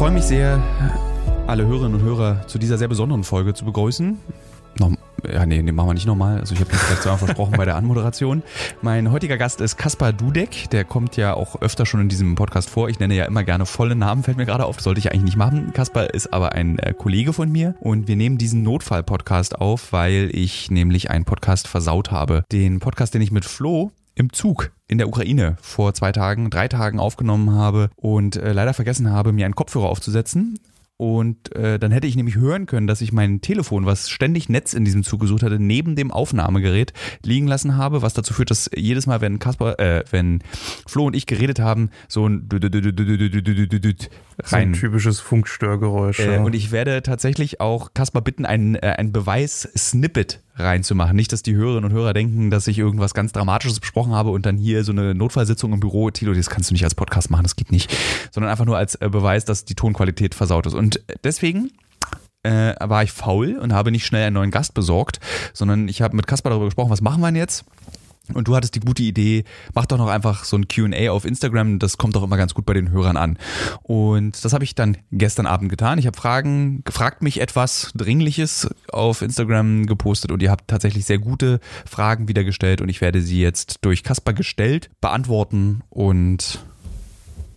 freue mich sehr, alle Hörerinnen und Hörer zu dieser sehr besonderen Folge zu begrüßen. Noch, ja, nee, nee, machen wir nicht nochmal. Also ich habe das vielleicht zweimal versprochen bei der Anmoderation. Mein heutiger Gast ist Kaspar Dudek. Der kommt ja auch öfter schon in diesem Podcast vor. Ich nenne ja immer gerne volle Namen, fällt mir gerade auf. Das sollte ich eigentlich nicht machen. Kaspar ist aber ein äh, Kollege von mir und wir nehmen diesen Notfall-Podcast auf, weil ich nämlich einen Podcast versaut habe. Den Podcast, den ich mit Flo im Zug in der Ukraine vor zwei Tagen, drei Tagen aufgenommen habe und äh, leider vergessen habe, mir einen Kopfhörer aufzusetzen. Und äh, dann hätte ich nämlich hören können, dass ich mein Telefon, was ständig Netz in diesem Zug gesucht hatte, neben dem Aufnahmegerät liegen lassen habe, was dazu führt, dass jedes Mal, wenn Kasper, äh, wenn Flo und ich geredet haben, so ein So ein typisches Funkstörgeräusch. Äh, ja. und ich werde tatsächlich auch Kaspar bitten, ein, äh, ein Beweis-Snippet reinzumachen. Nicht, dass die Hörerinnen und Hörer denken, dass ich irgendwas ganz Dramatisches besprochen habe und dann hier so eine Notfallsitzung im Büro, Tilo, das kannst du nicht als Podcast machen, das geht nicht. Sondern einfach nur als äh, Beweis, dass die Tonqualität versaut ist. Und deswegen äh, war ich faul und habe nicht schnell einen neuen Gast besorgt, sondern ich habe mit Kaspar darüber gesprochen, was machen wir denn jetzt? Und du hattest die gute Idee, mach doch noch einfach so ein QA auf Instagram, das kommt doch immer ganz gut bei den Hörern an. Und das habe ich dann gestern Abend getan. Ich habe Fragen, gefragt mich etwas Dringliches auf Instagram gepostet und ihr habt tatsächlich sehr gute Fragen wieder gestellt und ich werde sie jetzt durch Kasper gestellt, beantworten und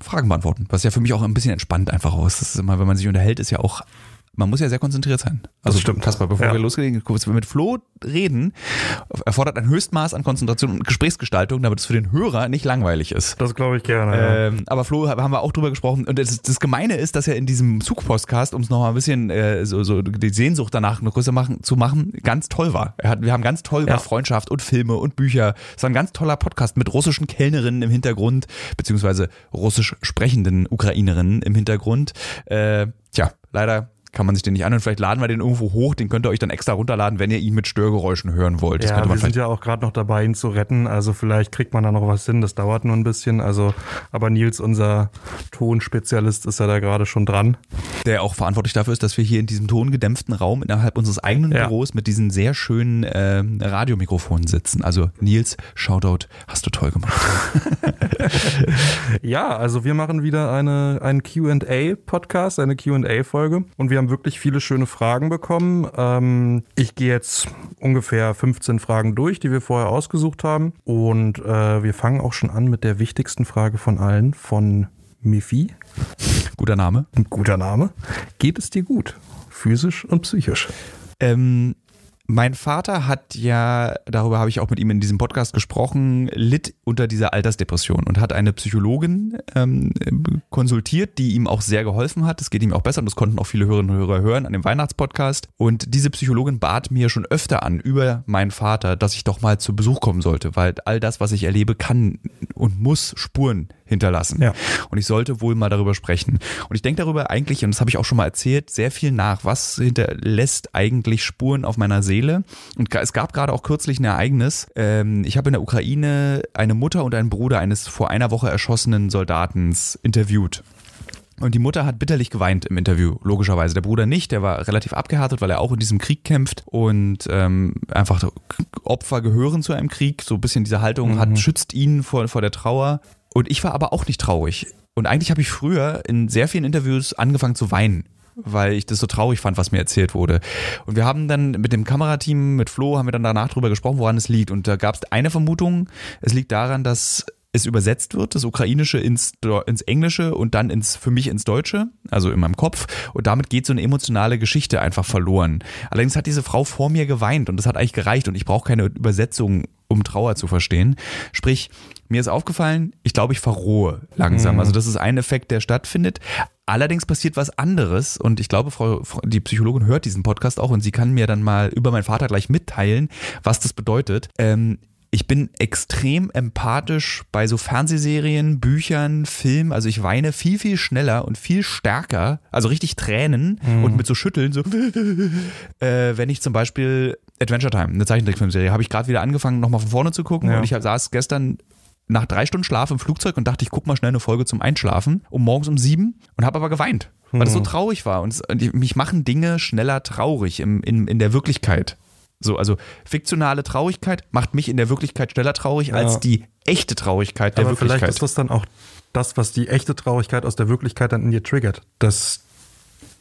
Fragen beantworten. Was ja für mich auch ein bisschen entspannt einfach aus. Das ist immer, wenn man sich unterhält, ist ja auch man muss ja sehr konzentriert sein. Also stimmt. Kasper, bevor Ja. wir loslegen, kurz mit Flo reden, erfordert ein Höchstmaß an Konzentration und Gesprächsgestaltung, damit es für den Hörer nicht langweilig ist. Das glaube ich gerne. ja. Ähm, aber Flo, haben wir auch drüber gesprochen. Und das, das Gemeine ist, dass er in diesem Zugpostcast, um es nochmal ein bisschen äh, so, so die Sehnsucht danach noch größer machen, zu machen, ganz toll war. Hat, wir haben ganz toll über Ja. Freundschaft und Filme und Bücher. Es war ein ganz toller Podcast mit russischen Kellnerinnen im Hintergrund, beziehungsweise russisch sprechenden Ukrainerinnen im Hintergrund. Äh, tja, leider kann man sich den nicht anhören. Vielleicht laden wir den irgendwo hoch, den könnt ihr euch dann extra runterladen, wenn ihr ihn mit Störgeräuschen hören wollt. Das ja, wir sind ja auch gerade noch dabei, ihn zu retten. Also vielleicht kriegt man da noch was hin. Das dauert nur ein bisschen. Also, aber Nils, unser Tonspezialist, ist ja da gerade schon dran. der auch verantwortlich dafür ist, dass wir hier in diesem tongedämpften Raum innerhalb unseres eigenen Ja. Büros mit diesen sehr schönen ähm, Radiomikrofonen sitzen. Also Nils, Shoutout, hast du toll gemacht. Ja, also wir machen wieder eine, einen QA-Podcast, eine QA-Folge. Und wir haben wirklich viele schöne Fragen bekommen. Ähm, ich gehe jetzt ungefähr 15 Fragen durch, die wir vorher ausgesucht haben. Und äh, wir fangen auch schon an mit der wichtigsten Frage von allen, von Mifi. Guter Name. Ein guter Name. Geht es dir gut? Physisch und psychisch. Ähm, mein Vater hat ja, darüber habe ich auch mit ihm in diesem Podcast gesprochen, litt unter dieser Altersdepression und hat eine Psychologin ähm, konsultiert, die ihm auch sehr geholfen hat. Das geht ihm auch besser und das konnten auch viele Hörerinnen und Hörer hören an dem Weihnachtspodcast. Und diese Psychologin bat mir schon öfter an über meinen Vater, dass ich doch mal zu Besuch kommen sollte, weil all das, was ich erlebe, kann und muss Spuren hinterlassen. Ja. Und ich sollte wohl mal darüber sprechen. Und ich denke darüber eigentlich, und das habe ich auch schon mal erzählt, sehr viel nach. Was hinterlässt eigentlich Spuren auf meiner Seele? Und es gab gerade auch kürzlich ein Ereignis. Ähm, ich habe in der Ukraine eine Mutter und einen Bruder eines vor einer Woche erschossenen Soldatens interviewt. Und die Mutter hat bitterlich geweint im Interview, logischerweise. Der Bruder nicht, der war relativ abgehärtet, weil er auch in diesem Krieg kämpft und ähm, einfach Opfer gehören zu einem Krieg. So ein bisschen diese Haltung hat, schützt ihn vor, vor der Trauer. Und ich war aber auch nicht traurig. Und eigentlich habe ich früher in sehr vielen Interviews angefangen zu weinen weil ich das so traurig fand, was mir erzählt wurde. Und wir haben dann mit dem Kamerateam, mit Flo, haben wir dann danach drüber gesprochen, woran es liegt. Und da gab es eine Vermutung, es liegt daran, dass es übersetzt wird, das Ukrainische ins, ins Englische und dann ins, für mich ins Deutsche, also in meinem Kopf. Und damit geht so eine emotionale Geschichte einfach verloren. Allerdings hat diese Frau vor mir geweint und das hat eigentlich gereicht und ich brauche keine Übersetzung, um Trauer zu verstehen. Sprich, mir ist aufgefallen, ich glaube, ich verrohe langsam. Also das ist ein Effekt, der stattfindet. Allerdings passiert was anderes und ich glaube, Frau, Frau- die Psychologin hört diesen Podcast auch und sie kann mir dann mal über meinen Vater gleich mitteilen, was das bedeutet. Ähm, ich bin extrem empathisch bei so Fernsehserien, Büchern, Filmen. Also ich weine viel, viel schneller und viel stärker, also richtig Tränen und mit so Schütteln, so, äh, wenn ich zum Beispiel Adventure Time, eine Zeichentrickfilmserie, habe ich gerade wieder angefangen, nochmal von vorne zu gucken Ja. und ich saß gestern nach drei Stunden Schlaf im Flugzeug und dachte, ich guck mal schnell eine Folge zum Einschlafen, um morgens um sieben und habe aber geweint, weil das so traurig war. Und es, und mich machen Dinge schneller traurig im, in, in der Wirklichkeit. So, also fiktionale Traurigkeit macht mich in der Wirklichkeit schneller traurig als die echte Traurigkeit der Aber vielleicht Wirklichkeit. ist das dann auch das, was die echte Traurigkeit aus der Wirklichkeit dann in dir triggert. Das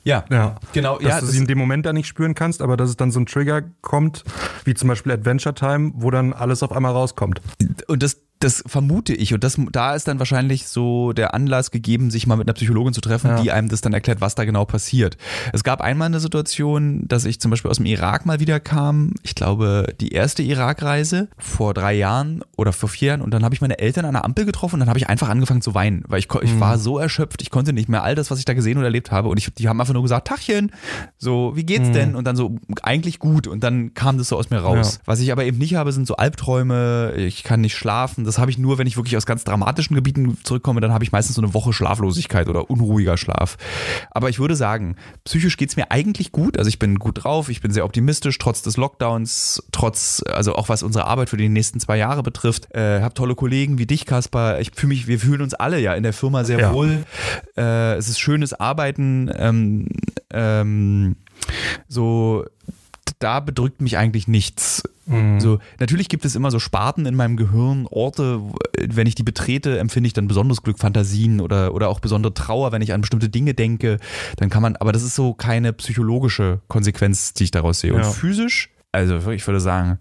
Ja, Ja, genau. dass ja, du das- sie in dem Moment da nicht spüren kannst, aber dass es dann so ein Trigger kommt, wie zum Beispiel Adventure Time, wo dann alles auf einmal rauskommt. und das, das vermute ich. Und das, da ist dann wahrscheinlich so der Anlass gegeben, sich mal mit einer Psychologin zu treffen, Ja. die einem das dann erklärt, was da genau passiert. Es gab einmal eine Situation, dass ich zum Beispiel aus dem Irak mal wieder kam. Ich glaube, die erste Irakreise vor drei Jahren oder vor vier Jahren. Und dann habe ich meine Eltern an der Ampel getroffen und dann habe ich einfach angefangen zu weinen, weil ich, ich war so erschöpft, ich konnte nicht mehr all das, was ich da gesehen und erlebt habe. Und ich, die haben einfach nur gesagt, Tachchen, so, wie geht's denn? Und dann so, eigentlich gut. Und dann kam das so aus mir raus. Ja. Was ich aber eben nicht habe, sind so Albträume, ich kann nicht schlafen. Das habe ich nur, wenn ich wirklich aus ganz dramatischen Gebieten zurückkomme, dann habe ich meistens so eine Woche Schlaflosigkeit oder unruhiger Schlaf. Aber ich würde sagen, psychisch geht's mir eigentlich gut. Also ich bin gut drauf, ich bin sehr optimistisch, trotz des Lockdowns, trotz, also auch was unsere Arbeit für die nächsten zwei Jahre betrifft. Äh, habe tolle Kollegen wie dich, Kaspar. Ich fühle mich, wir fühlen uns alle ja in der Firma sehr Ja. wohl. Äh, es ist schönes Arbeiten. Ähm, ähm, so da bedrückt mich eigentlich nichts. So, natürlich gibt es immer so Sparten in meinem Gehirn, Orte, wenn ich die betrete, empfinde ich dann besonderes Glück, Fantasien oder, oder auch besondere Trauer, wenn ich an bestimmte Dinge denke. Dann kann man, aber das ist so keine psychologische Konsequenz, die ich daraus sehe. Und Ja. physisch, also ich würde sagen,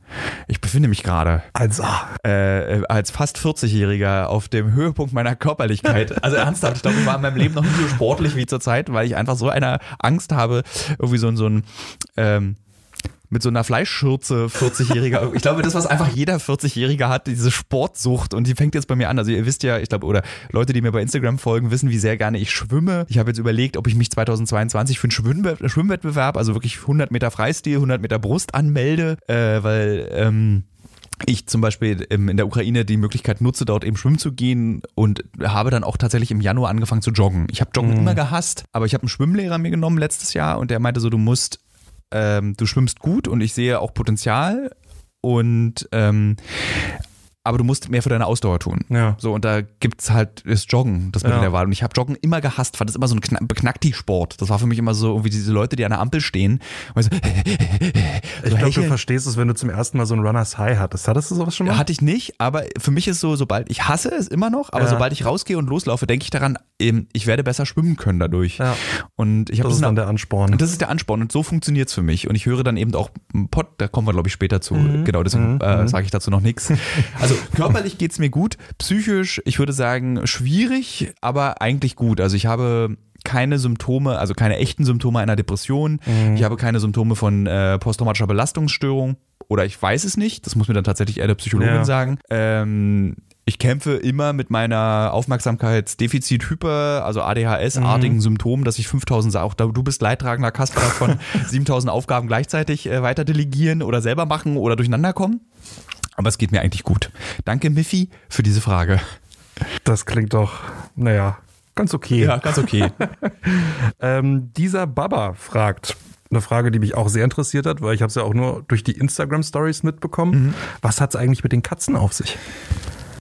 ich befinde mich gerade Also, äh, als fast 40-Jähriger auf dem Höhepunkt meiner Körperlichkeit. Also ernsthaft, ich glaube, ich war in meinem Leben noch nie so sportlich wie zurzeit, weil ich einfach so eine Angst habe, irgendwie so, ein- so ein ähm, mit so einer Fleischschürze 40-Jähriger. Ich glaube, das, was einfach jeder 40-Jähriger hat, diese Sportsucht und die fängt jetzt bei mir an. Also ihr wisst ja, ich glaube, oder Leute, die mir bei Instagram folgen, wissen, wie sehr gerne ich schwimme. Ich habe jetzt überlegt, ob ich mich 2022 für einen Schwimmwe Schwimmwettbewerb, also wirklich 100 Meter Freistil, 100 Meter Brust anmelde, äh, weil ähm, ich zum Beispiel in der Ukraine die Möglichkeit nutze, dort eben schwimmen zu gehen und habe dann auch tatsächlich im Januar angefangen zu joggen. Ich habe Joggen immer gehasst, aber ich habe einen Schwimmlehrer mir genommen letztes Jahr und der meinte so, du musst, ähm, du schwimmst gut und ich sehe auch Potenzial. Und ähm, aber du musst mehr für deine Ausdauer tun. Ja. So, und da gibt's halt das Joggen, das Mittel Ja. der Wahl. Und ich habe Joggen immer gehasst, fand das immer so ein Kna- Beknackti-Sport. Das war für mich immer so, irgendwie diese Leute, die an der Ampel stehen. Und so, ich glaube, du verstehst es, wenn du zum ersten Mal so ein Runners High hattest. Hattest du sowas schon mal? Hatte ich nicht, aber für mich ist so, sobald, ich hasse es immer noch, aber Ja. sobald ich rausgehe und loslaufe, denke ich daran, eben, ich werde besser schwimmen können dadurch. Ja. Und ich habe das ist dann der Ansporn. und das ist der Ansporn und so funktioniert's für mich. Und ich höre dann eben auch einen Pod, da kommen wir, glaube ich, später zu. Mhm. Genau, deswegen äh, sage ich dazu noch nichts. Also körperlich geht's mir gut, psychisch, ich würde sagen, schwierig, aber eigentlich gut. Also ich habe keine Symptome, also keine echten Symptome einer Depression. Mhm. Ich habe keine Symptome von äh, posttraumatischer Belastungsstörung. Oder ich weiß es nicht. Das muss mir dann tatsächlich eher der Psychologin Ja. sagen. Ähm, ich kämpfe immer mit meiner Aufmerksamkeitsdefizit-Hyper, also ADHS-artigen Mhm. Symptomen, dass ich 5000, auch da- du bist leidtragender Kasper von 7000 Aufgaben gleichzeitig äh, weiter delegieren oder selber machen oder durcheinander kommen. Aber es geht mir eigentlich gut. Danke, Miffy, für diese Frage. Das klingt doch, naja, ganz okay. ganz okay. Ähm, dieser Baba fragt, eine Frage, die mich auch sehr interessiert hat, weil ich habe es ja auch nur durch die Instagram-Stories mitbekommen. Mhm. Was hat es eigentlich mit den Katzen auf sich?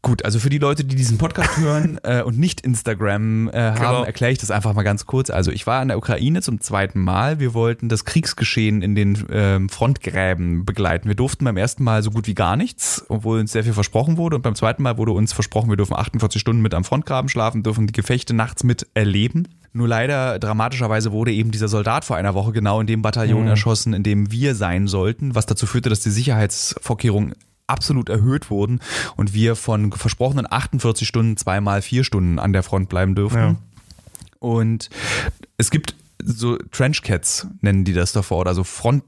Gut, also für die Leute, die diesen Podcast hören äh, und nicht Instagram äh, haben, Genau. erkläre ich das einfach mal ganz kurz. Also ich war in der Ukraine zum zweiten Mal. Wir wollten das Kriegsgeschehen in den ähm, Frontgräben begleiten. Wir durften beim ersten Mal so gut wie gar nichts, obwohl uns sehr viel versprochen wurde. Und beim zweiten Mal wurde uns versprochen, wir dürfen 48 Stunden mit am Frontgraben schlafen, dürfen die Gefechte nachts mit erleben. Nur leider, dramatischerweise wurde eben dieser Soldat vor einer Woche genau in dem Bataillon erschossen, in dem wir sein sollten, was dazu führte, dass die Sicherheitsvorkehrungen absolut erhöht wurden und wir von versprochenen 48 Stunden zweimal vier Stunden an der Front bleiben dürfen. Ja. Und es gibt so Trenchcats nennen die das davor, also Front,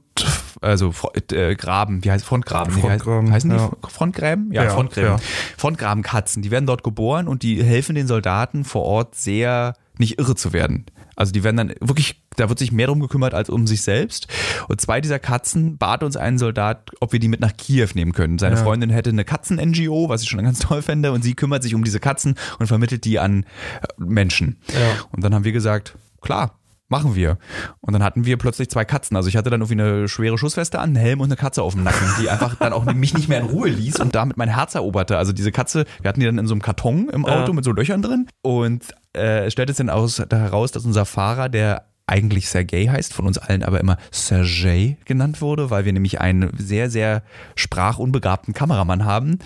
also äh, Graben, wie heißt Frontgraben? Frontgraben, heißen die ja. Frontgräben? Ja, Ja, Frontgräben. ja. Frontgrabenkatzen, die werden dort geboren und die helfen den Soldaten vor Ort sehr nicht irre zu werden. Also die werden dann wirklich, da wird sich mehr drum gekümmert als um sich selbst. Und zwei dieser Katzen bat uns ein Soldat, ob wir die mit nach Kiew nehmen können. Seine Ja. Freundin hätte eine Katzen-NGO, was ich schon ganz toll fände, und sie kümmert sich um diese Katzen und vermittelt die an äh, Menschen. Ja. Und dann haben wir gesagt, klar, machen wir. Und dann hatten wir plötzlich zwei Katzen. Also ich hatte dann irgendwie eine schwere Schussweste an, einen Helm und eine Katze auf dem Nacken, die einfach dann auch mich nicht mehr in Ruhe ließ und damit mein Herz eroberte. Also diese Katze, wir hatten die dann in so einem Karton im Auto Ja. mit so Löchern drin und äh, es stellte sich dann aus, da heraus, dass unser Fahrer, der eigentlich Sergei heißt, von uns allen aber immer Sergei genannt wurde, weil wir nämlich einen sehr, sehr sprachunbegabten Kameramann haben,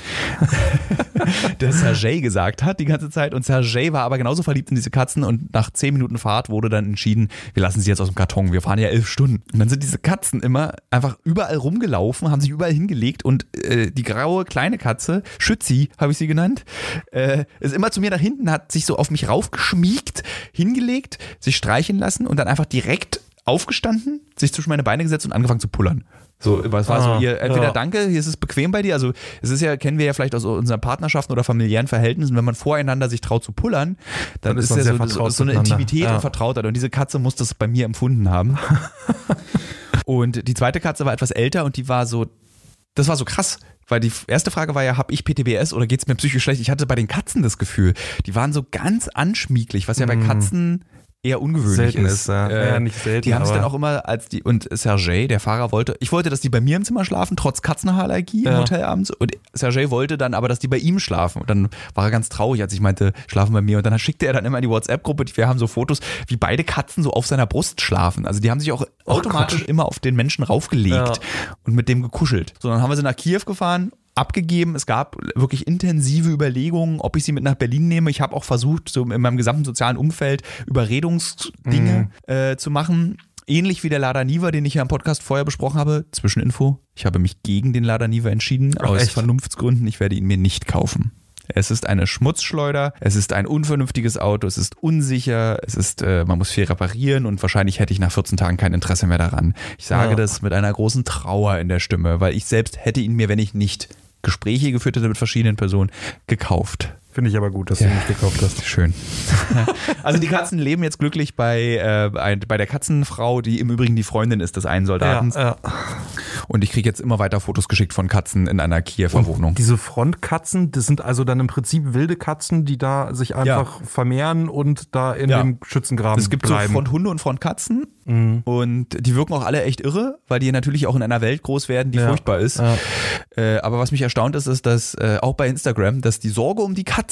der Sergei gesagt hat die ganze Zeit. Und Sergei war aber genauso verliebt in diese Katzen und nach zehn Minuten Fahrt wurde dann entschieden, wir lassen sie jetzt aus dem Karton, wir fahren ja elf Stunden. Und dann sind diese Katzen immer einfach überall rumgelaufen, haben sich überall hingelegt und äh, die graue kleine Katze, Schützi habe ich sie genannt, äh, ist immer zu mir nach hinten, hat sich so auf mich raufgeschmiegt, hingelegt, sich streichen lassen und dann einfach direkt aufgestanden, sich zwischen meine Beine gesetzt und angefangen zu pullern. So, was war Ah, so ihr, entweder ja. danke, hier ist es bequem bei dir. Also, es ist ja, kennen wir ja vielleicht aus unseren Partnerschaften oder familiären Verhältnissen, wenn man voreinander sich traut zu pullern, dann, Dann ist ist, man ja so, so, so eine. Intimität Ja. und Vertrautheit. Und diese Katze muss das bei mir empfunden haben. und die zweite Katze war etwas älter und die war so, das war so krass. Weil die erste Frage war ja, habe ich PTBS oder geht es mir psychisch schlecht? Ich hatte bei den Katzen das Gefühl, die waren so ganz anschmieglich, was ja bei Katzen eher ungewöhnlich Selten ist. ja. Äh, Ja, nicht selten, Die haben sich aber- dann auch immer als die und Sergej, der Fahrer wollte, ich wollte, dass die bei mir im Zimmer schlafen, trotz Katzenhaarallergie im Ja. Hotel abends und Sergej wollte dann aber, dass die bei ihm schlafen und dann war er ganz traurig, als ich meinte, schlafen bei mir und dann schickte er dann immer in die WhatsApp-Gruppe, wir haben so Fotos, wie beide Katzen so auf seiner Brust schlafen. Also die haben sich auch automatisch immer auf den Menschen raufgelegt Ja. und mit dem gekuschelt. So, dann haben wir sie nach Kiew gefahren, abgegeben. Es gab wirklich intensive Überlegungen, ob ich sie mit nach Berlin nehme. Ich habe auch versucht, so in meinem gesamten sozialen Umfeld Überredungsdinge äh, zu machen. Ähnlich wie der Lada Niva, den ich ja im Podcast vorher besprochen habe. Zwischeninfo. Ich habe mich gegen den Lada Niva entschieden, Ach, aus echt? Vernunftsgründen. Ich werde ihn mir nicht kaufen. Es ist eine Schmutzschleuder, es ist ein unvernünftiges Auto, es ist unsicher, es ist, äh, man muss viel reparieren und wahrscheinlich hätte ich nach 14 Tagen kein Interesse mehr daran. Ich sage Ja. das mit einer großen Trauer in der Stimme, weil ich selbst hätte ihn mir, wenn ich nicht Gespräche geführt hätte mit verschiedenen Personen, gekauft. Finde ich aber gut, dass du ihn nicht gekauft hast. Schön. also die Katzen leben jetzt glücklich bei, äh, ein, bei der Katzenfrau, die im Übrigen die Freundin ist des einen Soldaten. ja. Und ich kriege jetzt immer weiter Fotos geschickt von Katzen in einer Kiewer Wohnung. Diese Frontkatzen, das sind also dann im Prinzip wilde Katzen, die da sich einfach vermehren und da in Ja. dem Schützengraben Es gibt bleiben. so Fronthunde und Frontkatzen Mhm. und die wirken auch alle echt irre, weil die natürlich auch in einer Welt groß werden, die Ja. furchtbar ist. Ja. Äh, aber was mich erstaunt ist, ist, dass äh, auch bei Instagram, dass die Sorge um die Katzen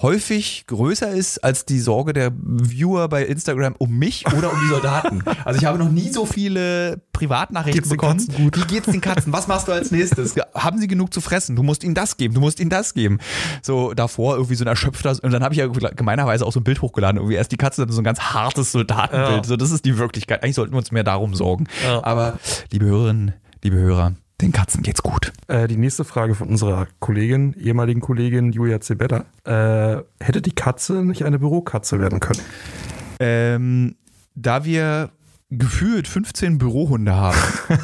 häufig größer ist als die Sorge der Viewer bei Instagram um mich oder um die Soldaten. Also ich habe noch nie so viele Privatnachrichten Geht's bekommen. Katzen gut? Wie geht's den Katzen? Was machst du als nächstes? Haben sie genug zu fressen? Du musst ihnen das geben, du musst ihnen das geben. So davor irgendwie so ein erschöpfter und dann habe ich ja gemeinerweise auch so ein Bild hochgeladen, irgendwie erst die Katze dann so ein ganz hartes Soldatenbild. Ja. So das ist die Wirklichkeit. Eigentlich sollten wir uns mehr darum sorgen. Ja. Aber liebe Hörerinnen, liebe Hörer, den Katzen geht's gut. Äh, die nächste Frage von unserer Kollegin, ehemaligen Kollegin Julia Zebetta. Äh, hätte die Katze nicht eine Bürokatze werden können? Ähm, da wir gefühlt 15 Bürohunde haben,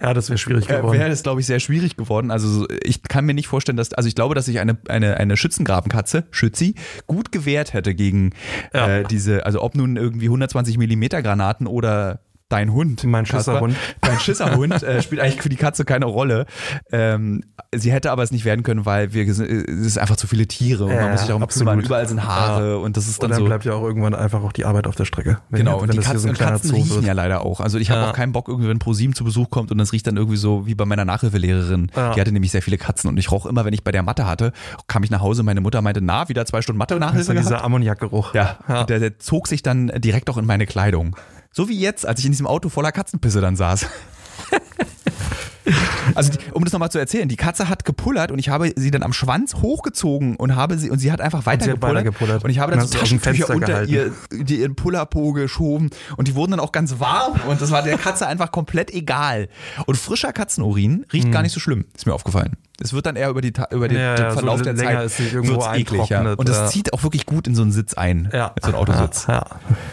Ja, das wäre schwierig äh, geworden. wäre das, glaube ich, sehr schwierig geworden. Also so- ich kann mir nicht vorstellen, dass, also ich glaube, dass sich eine, eine, eine Schützengrabenkatze, Schützi, gut gewehrt hätte gegen Ja. äh, diese, also ob nun irgendwie 120 Millimeter Granaten oder dein Hund. Mein. Schisserhund. Dein Schisserhund äh, spielt eigentlich für die Katze keine Rolle. Ähm, sie hätte aber es nicht werden können, weil wir, es ist einfach zu viele Tiere und Ja, man muss sich darum absolut. kümmern. Überall sind Haare und das ist und dann, dann so. bleibt ja auch irgendwann einfach auch die Arbeit auf der Strecke. Wenn, Genau, und die das Katzen, so ein und kleiner Katzen Zoo riechen wird. ja leider auch. Also ich habe Ja. auch keinen Bock, irgendwie, wenn ProSieben zu Besuch kommt und das riecht dann irgendwie so wie bei meiner Nachhilfelehrerin. Ja. Die hatte nämlich sehr viele Katzen und ich roch immer, wenn ich bei der Mathe hatte, kam ich nach Hause, meine Mutter meinte, na, wieder zwei Stunden Das ist Mathe-Nachhilfe dann gehabt? dieser Ammoniakgeruch. Ja, Ja. Der, der zog sich dann direkt auch in meine Kleidung. So wie jetzt, als ich in diesem Auto voller Katzenpisse dann saß. Also, die, um das nochmal zu erzählen, die Katze hat gepullert und ich habe sie dann am Schwanz hochgezogen und habe sie und sie hat einfach weiter hat gepullert, gepullert. und ich habe Und dann hast so Taschentücher unter gehalten. ihr, die ihren Pullerpo geschoben und die wurden dann auch ganz warm und das war der Katze einfach komplett egal. Und frischer Katzenurin riecht gar nicht so schlimm, ist mir aufgefallen. Es wird dann eher über, die, über den. Ja, den ja, so Verlauf der Zeit es wird's eklig, ja. Und das ja. zieht auch wirklich gut in so einen Sitz ein, Ja. so ein Autositz. Ja.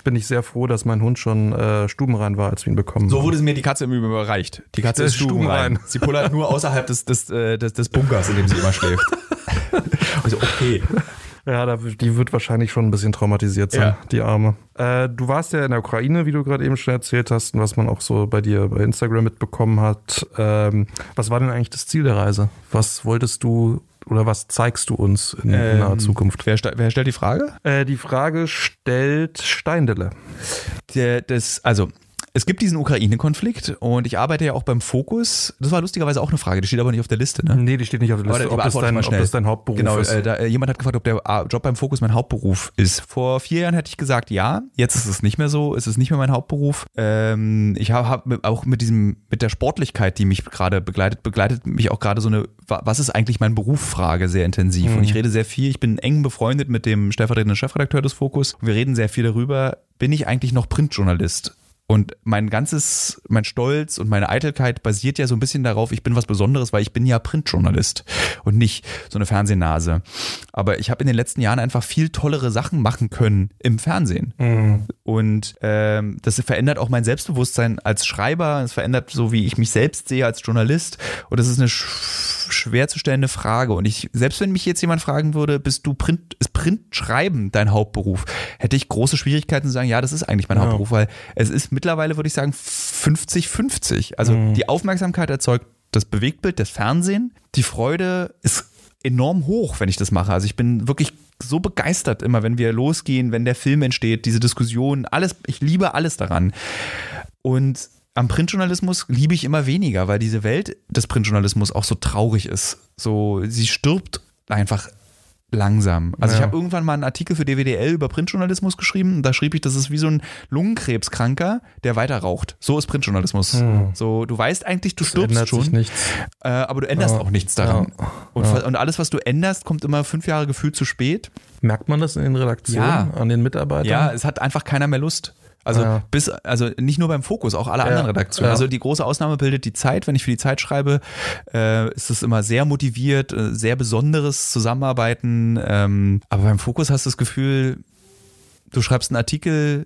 Bin ich sehr froh, dass mein Hund schon äh, stubenrein war, als wir ihn bekommen So haben. wurde mir die Katze im Übrigen überreicht. Die Katze Das ist stubenrein. stubenrein. Sie pullert nur außerhalb des, des, äh, des, des Bunkers, in dem sie immer schläft. Also okay. Ja, da, die wird wahrscheinlich schon ein bisschen traumatisiert sein, Ja. die Arme. Äh, du warst ja in der Ukraine, wie du gerade eben schon erzählt hast, und was man auch so bei dir bei Instagram mitbekommen hat. Ähm, was war denn eigentlich das Ziel der Reise? Was wolltest du oder was zeigst du uns in, in naher Ähm, Zukunft? Wer, wer stellt die Frage? Äh, die Frage stellt Steindele. Der, das, also, es gibt diesen Ukraine-Konflikt und ich arbeite ja auch beim Fokus. Das war lustigerweise auch eine Frage, die steht aber nicht auf der Liste. Ne? Nee, die steht nicht auf der Aber Liste. die Ob das, dein, ob das dein Hauptberuf genau, ist. Äh, da, äh, jemand hat gefragt, ob der äh, Job beim Fokus mein Hauptberuf ist. Vor vier Jahren hätte ich gesagt, ja. Jetzt ist es nicht mehr so. Es ist nicht mehr mein Hauptberuf. Ähm, ich habe hab auch mit diesem, mit der Sportlichkeit, die mich gerade begleitet, begleitet mich auch gerade so eine, wa- was ist eigentlich mein Beruf? Frage sehr intensiv. Und ich rede sehr viel. Ich bin eng befreundet mit dem stellvertretenden Chefredakteur des Fokus. Wir reden sehr viel darüber. Bin ich eigentlich noch Printjournalist? Und mein ganzes, mein Stolz und meine Eitelkeit basiert ja so ein bisschen darauf, ich bin was Besonderes, weil ich bin ja Printjournalist und nicht so eine Fernsehnase. Aber ich habe in den letzten Jahren einfach viel tollere Sachen machen können im Fernsehen. Und ähm, das verändert auch mein Selbstbewusstsein als Schreiber. Es verändert so, wie ich mich selbst sehe als Journalist. Und das ist eine sch schwer zu stellende Frage. Und ich, selbst wenn mich jetzt jemand fragen würde, bist du Print, ist Printschreiben dein Hauptberuf, hätte ich große Schwierigkeiten zu sagen, ja, das ist eigentlich mein Ja. Hauptberuf, weil es ist mittlerweile, würde ich sagen, 50-50. Also die Aufmerksamkeit erzeugt das Bewegtbild, das Fernsehen. Die Freude ist enorm hoch, wenn ich das mache. Also ich bin wirklich so begeistert immer, wenn wir losgehen, wenn der Film entsteht, diese Diskussion, alles, ich liebe alles daran. Und am Printjournalismus liebe ich immer weniger, weil diese Welt des Printjournalismus auch so traurig ist. So, sie stirbt einfach langsam. Also ich Ja. habe irgendwann mal einen Artikel für DWDL über Printjournalismus geschrieben. Da schrieb ich, das ist wie so ein Lungenkrebskranker, der weiter raucht. So ist Printjournalismus. So, du weißt eigentlich, du stirbst ändert schon, äh, aber du änderst Ja. auch nichts daran. Ja. Und, und alles, was du änderst, kommt immer fünf Jahre gefühlt zu spät. Merkt man das in den Redaktionen, Ja. an den Mitarbeitern? Ja, es hat einfach keiner mehr Lust. Also Ja. bis, also nicht nur beim Fokus, auch alle anderen Redaktionen. ja. Also die große Ausnahme bildet die Zeit. Wenn ich für die Zeit schreibe, äh, ist es immer sehr motiviert, äh, sehr besonderes Zusammenarbeiten. Ähm, aber beim Fokus hast du das Gefühl, du schreibst einen Artikel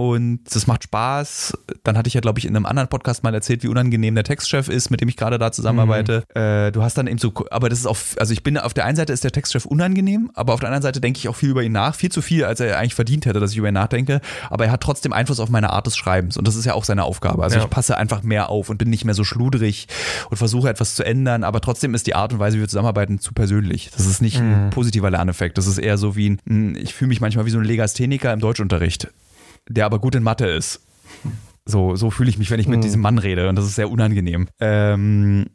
und das macht Spaß. Dann hatte ich ja, glaube ich, in einem anderen Podcast mal erzählt, wie unangenehm der Textchef ist, mit dem ich gerade da zusammenarbeite. Äh, du hast dann eben so, aber das ist auch, also ich bin auf der einen Seite ist der Textchef unangenehm, aber auf der anderen Seite denke ich auch viel über ihn nach, viel zu viel, als er eigentlich verdient hätte, dass ich über ihn nachdenke. Aber er hat trotzdem Einfluss auf meine Art des Schreibens und das ist ja auch seine Aufgabe. Also Ja. ich passe einfach mehr auf und bin nicht mehr so schludrig und versuche etwas zu ändern, aber trotzdem ist die Art und Weise, wie wir zusammenarbeiten, zu persönlich. Das ist nicht ein positiver Lerneffekt. Das ist eher so wie ein, ich fühle mich manchmal wie so ein Legastheniker im Deutschunterricht der aber gut in Mathe ist. So, so fühle ich mich, wenn ich mit diesem Mann rede und das ist sehr unangenehm. Ähm,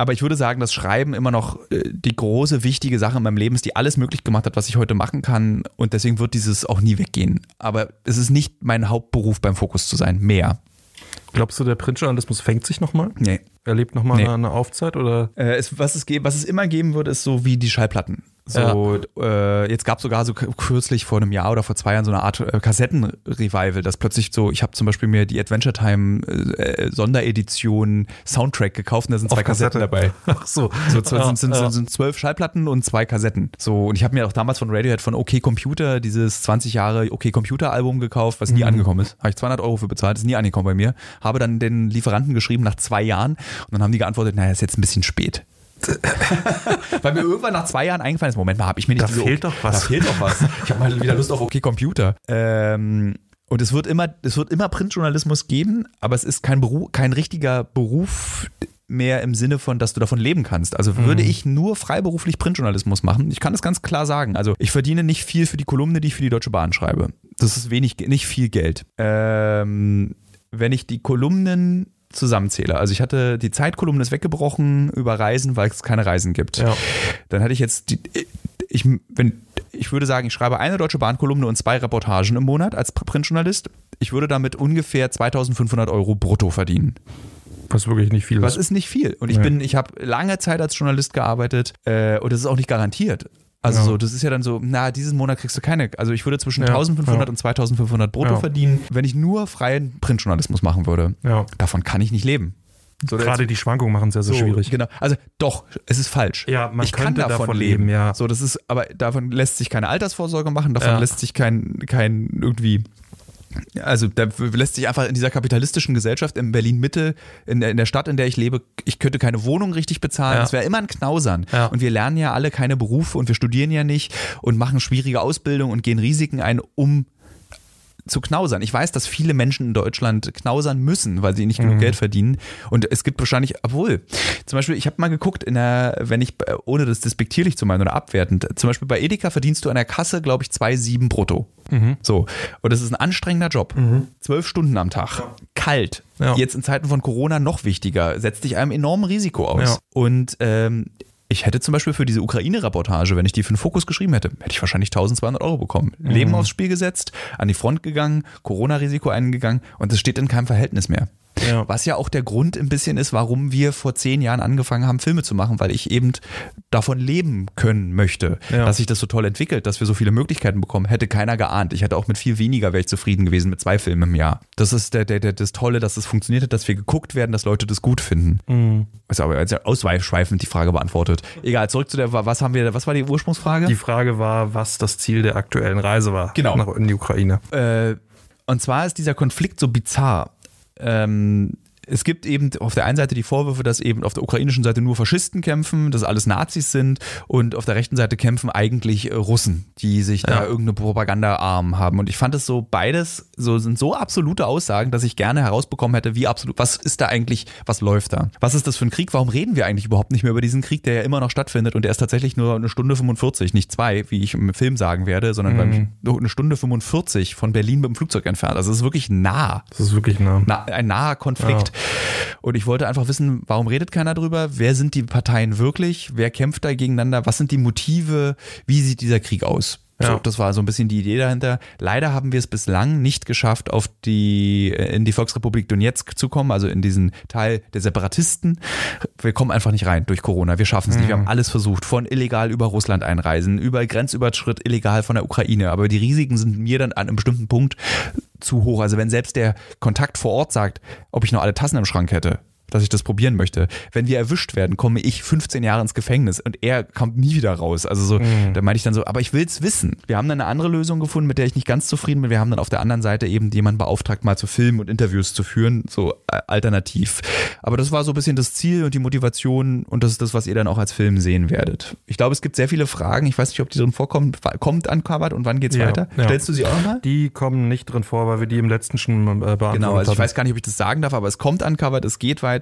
aber ich würde sagen, dass Schreiben immer noch äh, die große, wichtige Sache in meinem Leben ist, die alles möglich gemacht hat, was ich heute machen kann. Und deswegen wird dieses auch nie weggehen. Aber es ist nicht mein Hauptberuf beim Fokus zu sein. Mehr. Glaubst du, der Printjournalismus fängt sich nochmal? Nee. Erlebt nochmal Nee. eine, eine Aufzeit? Oder? Äh, es, was, es, was es immer geben wird, ist so wie die Schallplatten. So, äh, jetzt gab es sogar so kürzlich vor einem Jahr oder vor zwei Jahren so eine Art äh, Kassettenrevival, dass plötzlich so, ich habe zum Beispiel mir die Adventure Time äh, äh, Sonderedition Soundtrack gekauft und da sind zwei Auf Kassetten Kassette. dabei. Ach so. So zwei, Ja, sind, ja. sind, zwölf Schallplatten und zwei Kassetten. So, und ich habe mir auch damals von Radiohead von OK Computer dieses 20 Jahre OK Computer Album gekauft, was nie angekommen ist. Habe ich 200 Euro für bezahlt, ist nie angekommen bei mir. Habe dann den Lieferanten geschrieben nach zwei Jahren und dann haben die geantwortet, naja, ist jetzt ein bisschen spät. Weil mir irgendwann nach zwei Jahren eingefallen ist, Moment mal, habe ich mir nicht Da fehlt doch was. Da fehlt doch was. Ich habe mal wieder Lust auf OK Computer. Ähm, und es wird immer, es wird immer Printjournalismus geben, aber es ist kein Beruf, kein richtiger Beruf mehr im Sinne von, dass du davon leben kannst. Also würde ich nur freiberuflich Printjournalismus machen, ich kann das ganz klar sagen. Also ich verdiene nicht viel für die Kolumne, die ich für die Deutsche Bahn schreibe. Das ist wenig, nicht viel Geld. Ähm, wenn ich die Kolumnen zusammenzähle. Also ich hatte die Zeitkolumne ist weggebrochen über Reisen, weil es keine Reisen gibt. Ja. Dann hatte ich jetzt die, ich, wenn, ich würde sagen, ich schreibe eine Deutsche Bahnkolumne und zwei Reportagen im Monat als Printjournalist. Ich würde damit ungefähr 2500 Euro brutto verdienen. Was wirklich nicht viel Was ist. ist nicht viel. Und ich Nee. bin, ich habe lange Zeit als Journalist gearbeitet äh, und das ist auch nicht garantiert. Also Ja. so, das ist ja dann so, na, diesen Monat kriegst du keine, also ich würde zwischen Ja, 1500 ja. und 2500 brutto verdienen, wenn ich nur freien Printjournalismus machen würde. Davon kann ich nicht leben. So, Gerade die Schwankungen machen es ja so, schwierig. Genau. Also doch, es ist falsch. Ja, man ich kann davon, davon leben. leben, ja. So, das ist, aber davon lässt sich keine Altersvorsorge machen, davon lässt sich kein, kein irgendwie. Also da lässt sich einfach in dieser kapitalistischen Gesellschaft in Berlin Mitte, in der, in der Stadt, in der ich lebe, ich könnte keine Wohnung richtig bezahlen. Ja. Das wäre immer ein Knausern. Ja. Und wir lernen ja alle keine Berufe und wir studieren ja nicht und machen schwierige Ausbildung und gehen Risiken ein, um zu knausern. Ich weiß, dass viele Menschen in Deutschland knausern müssen, weil sie nicht genug Geld verdienen. Und es gibt wahrscheinlich, obwohl, zum Beispiel, ich habe mal geguckt, in der, wenn ich, ohne das despektierlich zu meinen oder abwertend, zum Beispiel bei Edeka verdienst du an der Kasse, glaube ich, 2,7 brutto. So. Und das ist ein anstrengender Job. Zwölf Stunden am Tag. Kalt. Ja. Jetzt in Zeiten von Corona noch wichtiger. Setzt dich einem enormen Risiko aus. Ja. Und ähm, ich hätte zum Beispiel für diese Ukraine-Reportage, wenn ich die für den Fokus geschrieben hätte, hätte ich wahrscheinlich 1200 Euro bekommen. Leben aufs Spiel gesetzt, an die Front gegangen, Corona-Risiko eingegangen und es steht in keinem Verhältnis mehr. Ja. Was ja auch der Grund ein bisschen ist, warum wir vor zehn Jahren angefangen haben, Filme zu machen, weil ich eben davon leben können möchte, Ja. dass sich das so toll entwickelt, dass wir so viele Möglichkeiten bekommen. Hätte keiner geahnt. Ich hätte auch mit viel weniger wäre ich zufrieden gewesen mit zwei Filmen im Jahr. Das ist der, der, der, das Tolle, dass es funktioniert hat, dass wir geguckt werden, dass Leute das gut finden. Mhm. Also aber jetzt ausschweifend die Frage beantwortet. Egal, zurück zu der, was haben wir, was war die Ursprungsfrage? Die Frage war, was das Ziel der aktuellen Reise war. Genau. Nach, in die Ukraine. Äh, und zwar ist dieser Konflikt so bizarr. Ähm, es gibt eben auf der einen Seite die Vorwürfe, dass eben auf der ukrainischen Seite nur Faschisten kämpfen, dass alles Nazis sind und auf der rechten Seite kämpfen eigentlich äh, Russen, die sich da Ja. irgendeine Propagandaarm haben. Und ich fand es so beides so sind so absolute Aussagen, dass ich gerne herausbekommen hätte, wie absolut, was ist da eigentlich, was läuft da? Was ist das für ein Krieg? Warum reden wir eigentlich überhaupt nicht mehr über diesen Krieg, der ja immer noch stattfindet und der ist tatsächlich nur eine Stunde 45, nicht zwei, wie ich im Film sagen werde, sondern nur eine Stunde 45 von Berlin mit dem Flugzeug entfernt. Also es ist wirklich nah Das ist wirklich nah. na, ein naher Konflikt. Und ich wollte einfach wissen, warum redet keiner drüber? Wer sind die Parteien wirklich? Wer kämpft da gegeneinander? Was sind die Motive? Wie sieht dieser Krieg aus? So, Ja. das war so ein bisschen die Idee dahinter. Leider haben wir es bislang nicht geschafft, auf die, in die Volksrepublik Donetsk zu kommen, also in diesen Teil der Separatisten. Wir kommen einfach nicht rein durch Corona. Wir schaffen es nicht. Wir haben alles versucht. Von illegal über Russland einreisen, über Grenzüberschritt illegal von der Ukraine. Aber die Risiken sind mir dann an einem bestimmten Punkt zu hoch. Also wenn selbst der Kontakt vor Ort sagt, ob ich noch alle Tassen im Schrank hätte, dass ich das probieren möchte. Wenn wir erwischt werden, komme ich 15 Jahre ins Gefängnis und er kommt nie wieder raus. Also so, da meinte ich dann so, aber ich will es wissen. Wir haben dann eine andere Lösung gefunden, mit der ich nicht ganz zufrieden bin. Wir haben dann auf der anderen Seite eben jemanden beauftragt, mal zu filmen und Interviews zu führen, so äh, alternativ. Aber das war so ein bisschen das Ziel und die Motivation und das ist das, was ihr dann auch als Film sehen werdet. Ich glaube, es gibt sehr viele Fragen. Ich weiß nicht, ob die drin vorkommen. Kommt Uncovered und wann geht's Ja, weiter? ja. Stellst du sie auch nochmal? Die kommen nicht drin vor, weil wir die im letzten schon äh, beantwortet Genau, also ich weiß gar nicht, ob ich das sagen darf, aber es kommt uncovered, es geht weiter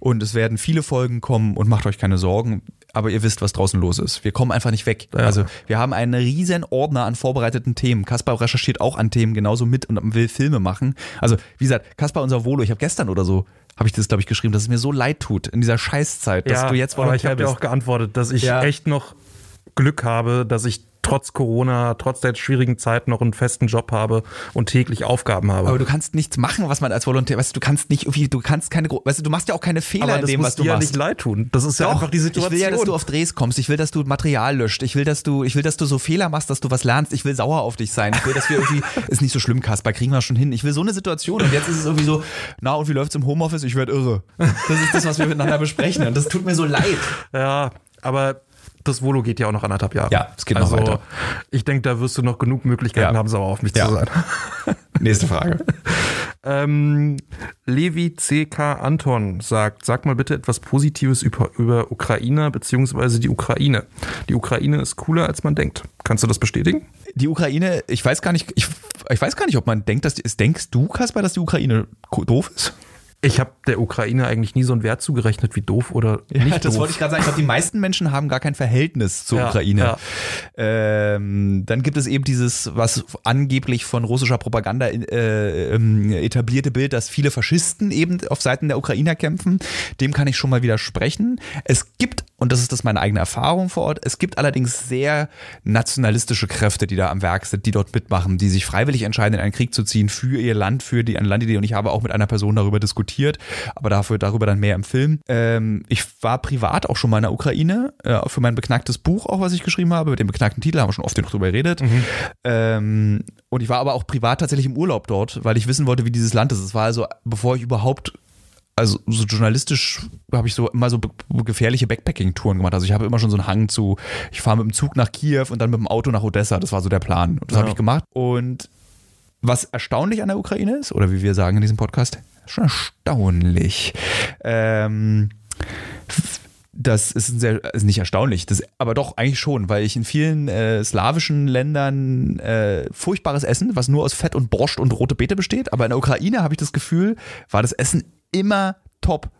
und es werden viele Folgen kommen und macht euch keine Sorgen. Aber ihr wisst, was draußen los ist. Wir kommen einfach nicht weg. Ja. Also wir haben einen riesen Ordner an vorbereiteten Themen. Kaspar recherchiert auch an Themen genauso mit und will Filme machen. Also wie gesagt, Kaspar unser Volo, ich habe gestern oder so, habe ich das glaube ich geschrieben, dass es mir so leid tut in dieser Scheißzeit, dass du jetzt aber ich Volontär habe dir auch geantwortet, dass ich Ja. echt noch Glück habe, dass ich trotz Corona, trotz der schwierigen Zeit noch einen festen Job habe und täglich Aufgaben habe. aber du kannst nichts machen, was man als Volontär, weißt du, du kannst nicht irgendwie, du kannst keine, weißt du, du machst ja auch keine Fehler Aber in das dem, was du dir ja machst. nicht leid tun. Das ist ja Doch, einfach die Situation. Ich will ja, dass du auf Drehs kommst. Ich will, dass du Material löscht. Ich will, dass du, ich will, dass du so Fehler machst, dass du was lernst. Ich will sauer auf dich sein. Ich will, dass wir irgendwie, ist nicht so schlimm, Kasper, kriegen wir schon hin. Ich will so eine Situation. Und jetzt ist es irgendwie so, na, und wie läuft's im Homeoffice? Ich werde irre. Das ist das, was wir miteinander besprechen. Und das tut mir so leid. ja, aber das Volo geht ja auch noch anderthalb Jahre. Ja, es geht noch also, weiter. Ich denke, da wirst du noch genug Möglichkeiten Ja. haben, sauer auf mich Ja. zu sein. Nächste Frage. Ähm, Levi CK Anton sagt, sag mal bitte etwas Positives über, über Ukrainer bzw. die Ukraine. Die Ukraine ist cooler, als man denkt. Kannst du das bestätigen? Die Ukraine, ich weiß gar nicht, ich, ich weiß gar nicht, ob man denkt, dass die, denkst du, Kasper, dass die Ukraine doof ist? Ich habe der Ukraine eigentlich nie so einen Wert zugerechnet wie doof oder nicht das doof. wollte ich gerade sagen. Ich glaube, die meisten Menschen haben gar kein Verhältnis zur Ja, Ukraine. ja. Ähm, dann gibt es eben dieses, was angeblich von russischer Propaganda äh, ähm, etablierte Bild, dass viele Faschisten eben auf Seiten der Ukrainer kämpfen. Dem kann ich schon mal widersprechen. Es gibt, und das ist das meine eigene Erfahrung vor Ort, es gibt allerdings sehr nationalistische Kräfte, die da am Werk sind, die dort mitmachen, die sich freiwillig entscheiden, in einen Krieg zu ziehen für ihr Land, für die eine Landidee. Und ich habe auch mit einer Person darüber diskutiert, aber dafür darüber dann mehr im Film. Ähm, ich war privat auch schon mal in der Ukraine, äh, für mein beknacktes Buch auch, was ich geschrieben habe, mit dem beknackten Titel, haben wir schon oft genug drüber geredet. Ähm, und ich war aber auch privat tatsächlich im Urlaub dort, weil ich wissen wollte, wie dieses Land ist. Es war also, bevor ich überhaupt also so journalistisch habe ich so immer so gefährliche Backpacking-Touren gemacht. Also ich habe immer schon so einen Hang zu, ich fahre mit dem Zug nach Kiew und dann mit dem Auto nach Odessa. Das war so der Plan. Und das habe Ja. ich gemacht. Und was erstaunlich an der Ukraine ist, oder wie wir sagen in diesem Podcast, schon erstaunlich. Ähm, Das ist sehr, ist nicht erstaunlich, das, aber doch eigentlich schon, weil ich in vielen äh, slawischen Ländern äh, furchtbares Essen, was nur aus Fett und Borscht und rote Beete besteht, aber in der Ukraine habe ich das Gefühl, war das Essen immer top.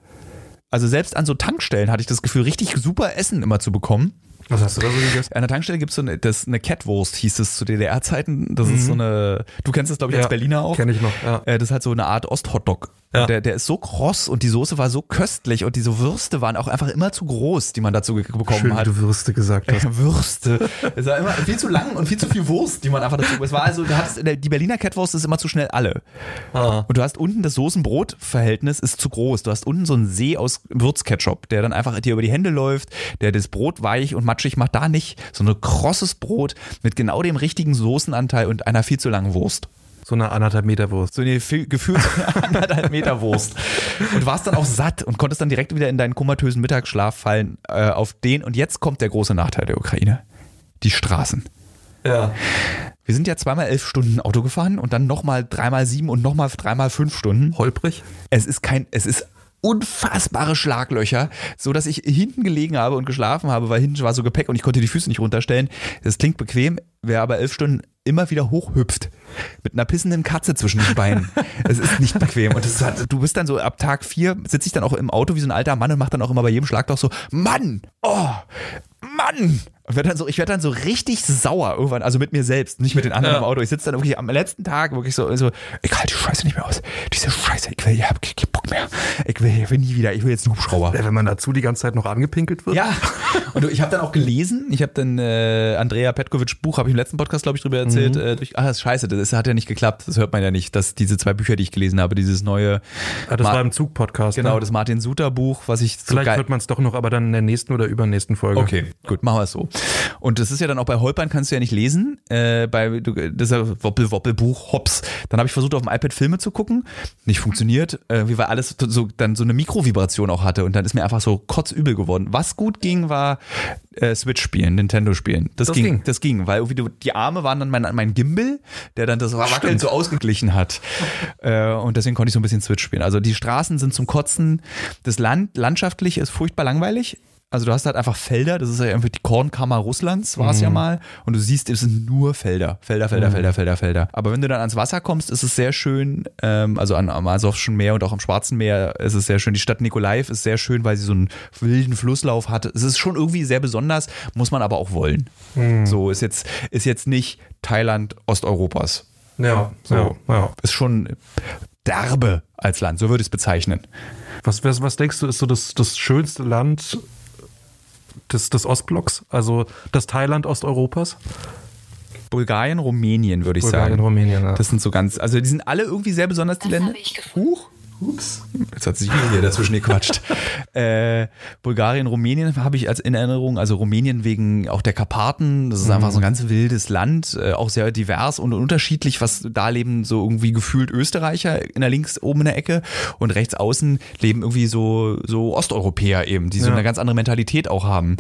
Also selbst an so Tankstellen hatte ich das Gefühl, richtig super Essen immer zu bekommen. Was hast du da so gegessen? An der Tankstelle gibt es so eine, das, eine Catwurst, hieß es zu DDR-Zeiten. Das ist so eine, du kennst das glaube ich als Berliner auch. Kenne ich noch, ja. Äh, Das ist halt so eine Art Osthotdog. Ja. Der, der ist so kross und die Soße war so köstlich und diese Würste waren auch einfach immer zu groß, die man dazu bekommen Schön, wie hat. du Würste gesagt hast. Würste. Es war immer viel zu lang und viel zu viel Wurst, die man einfach dazu. Es war also, du hattest, die Berliner Catwurst ist immer zu schnell alle. Ah. Und du hast unten das Soßen-Brot-Verhältnis ist zu groß. Du hast unten so einen See aus Würzketchup, der dann einfach dir über die Hände läuft, der das Brot weich und matschig macht. Da nicht. So ein krosses Brot mit genau dem richtigen Soßenanteil und einer viel zu langen Wurst. So eine anderthalb Meter Wurst. So eine viel- gefühlt anderthalb Meter Wurst. Und warst dann auch satt und konntest dann direkt wieder in deinen komatösen Mittagsschlaf fallen äh, auf den. Und jetzt kommt der große Nachteil der Ukraine. Die Straßen. Ja. Wir sind ja zweimal elf Stunden Auto gefahren und dann nochmal dreimal sieben und nochmal dreimal fünf Stunden. Holprig? Es ist kein, es ist unfassbare Schlaglöcher, so dass ich hinten gelegen habe und geschlafen habe, weil hinten war so Gepäck und ich konnte die Füße nicht runterstellen. Das klingt bequem, wer aber elf Stunden immer wieder hochhüpft mit einer pissenden Katze zwischen den Beinen. Es ist nicht bequem und hat, du bist dann so ab Tag vier sitze ich dann auch im Auto wie so ein alter Mann und mach dann auch immer bei jedem Schlag doch so Mann, oh, Mann. Und werd dann so, ich werde dann so richtig sauer irgendwann, also mit mir selbst, nicht mit den anderen Ja. im Auto. Ich sitze dann wirklich am letzten Tag wirklich so, so ich halte die Scheiße nicht mehr aus. Diese Scheiße, ich will, ich hab keinen Bock mehr. Ich will, ich will nie wieder, ich will jetzt einen Hubschrauber. Ja, wenn man dazu die ganze Zeit noch angepinkelt wird? Ja, und ich habe dann auch gelesen, ich habe dann äh, Andrea Petkovic Buch, habe ich im letzten Podcast, glaube ich, drüber erzählt, äh, durch, ah, das ist scheiße, das hat ja nicht geklappt, das hört man ja nicht, dass diese zwei Bücher, die ich gelesen habe, dieses neue, Ah, das Ma- war im Zug-Podcast. genau, ne? das Martin Suter Buch, was ich so Vielleicht geil, hört man es doch noch, aber dann in der nächsten oder übernächsten Folge. Okay, gut, machen wir es so. Und das ist ja dann auch bei Holpern kannst du ja nicht lesen. Äh, bei das ist ja Woppel-Woppel-Buch, Hops. Dann habe ich versucht, auf dem iPad Filme zu gucken. Nicht funktioniert, äh, weil alles so, dann so eine Mikrovibration auch hatte. Und dann ist mir einfach so kotzübel geworden. Was gut ging, war äh, Switch spielen, Nintendo spielen. Das, Das ging, ging. Das ging, weil irgendwie du, die Arme waren dann mein, mein Gimbal, der dann das Wackeln so ausgeglichen hat. Äh, und deswegen konnte ich so ein bisschen Switch spielen. Also die Straßen sind zum Kotzen. Das Land landschaftlich ist furchtbar langweilig. Also du hast halt einfach Felder, das ist ja irgendwie die Kornkammer Russlands, war es ja mal. Und du siehst, es sind nur Felder. Felder, Felder, Felder, Felder, Felder. Aber wenn du dann ans Wasser kommst, ist es sehr schön, ähm, also an, am Asowschen Meer und auch am Schwarzen Meer ist es sehr schön. Die Stadt Nikolaev ist sehr schön, weil sie so einen wilden Flusslauf hat. Es ist schon irgendwie sehr besonders, muss man aber auch wollen. So ist jetzt, ist jetzt nicht Thailand Osteuropas. Ja, So. ja, ja. Ist schon derbe als Land, so würde ich es bezeichnen. Was, was, was denkst du, ist so das, das schönste Land des, des Ostblocks? Also das Thailand Osteuropas? Bulgarien, Rumänien, würde ich Bulgarien, sagen. Rumänien, ja. Das sind so ganz, also die sind alle irgendwie sehr besonders, die Das Länder. ich gefunden. Huch. Ups. Jetzt hat sich hier dazwischen gequatscht. äh, Bulgarien, Rumänien habe ich als in Erinnerung, also Rumänien wegen auch der Karpaten. Das ist einfach so ein ganz wildes Land, äh, auch sehr divers und unterschiedlich, was da leben so irgendwie gefühlt Österreicher in der links oben in der Ecke und rechts außen leben irgendwie so, so Osteuropäer eben, die so Ja. eine ganz andere Mentalität auch haben.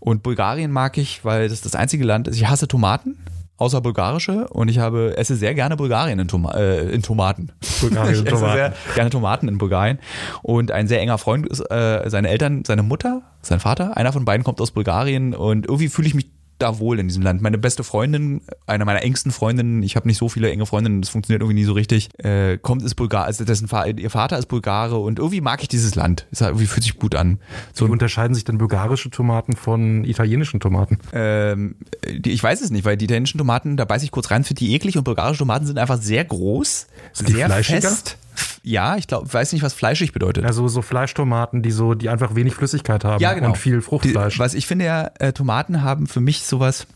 Und Bulgarien mag ich, weil das das einzige Land ist. Ich hasse Tomaten. Außer bulgarische und ich habe esse sehr gerne Bulgarien in, Toma äh, in Tomaten. Bulgarien in ich esse Tomaten. sehr gerne Tomaten in Bulgarien. Und ein sehr enger Freund ist äh, seine Eltern, seine Mutter, sein Vater, einer von beiden kommt aus Bulgarien und irgendwie fühle ich mich da wohl in diesem Land. Meine beste Freundin, eine meiner engsten Freundinnen, ich habe nicht so viele enge Freundinnen, das funktioniert irgendwie nie so richtig, äh, kommt ist Bulgar, also dessen ihr Vater ist Bulgare und irgendwie mag ich dieses Land. Es hat- irgendwie fühlt sich gut an. So Wie unterscheiden sich denn bulgarische Tomaten von italienischen Tomaten? ähm, die, ich weiß es nicht, weil die italienischen Tomaten, da beiß ich kurz rein, finde die eklig und bulgarische Tomaten sind einfach sehr groß, Sind sehr fleischiger? fest. Ja, ich glaube, weiß nicht, was fleischig bedeutet. Also so Fleischtomaten, die so, die einfach wenig Flüssigkeit haben Ja, genau. und viel Die, Fruchtfleisch. was ich finde ja, äh, Tomaten haben für mich sowas.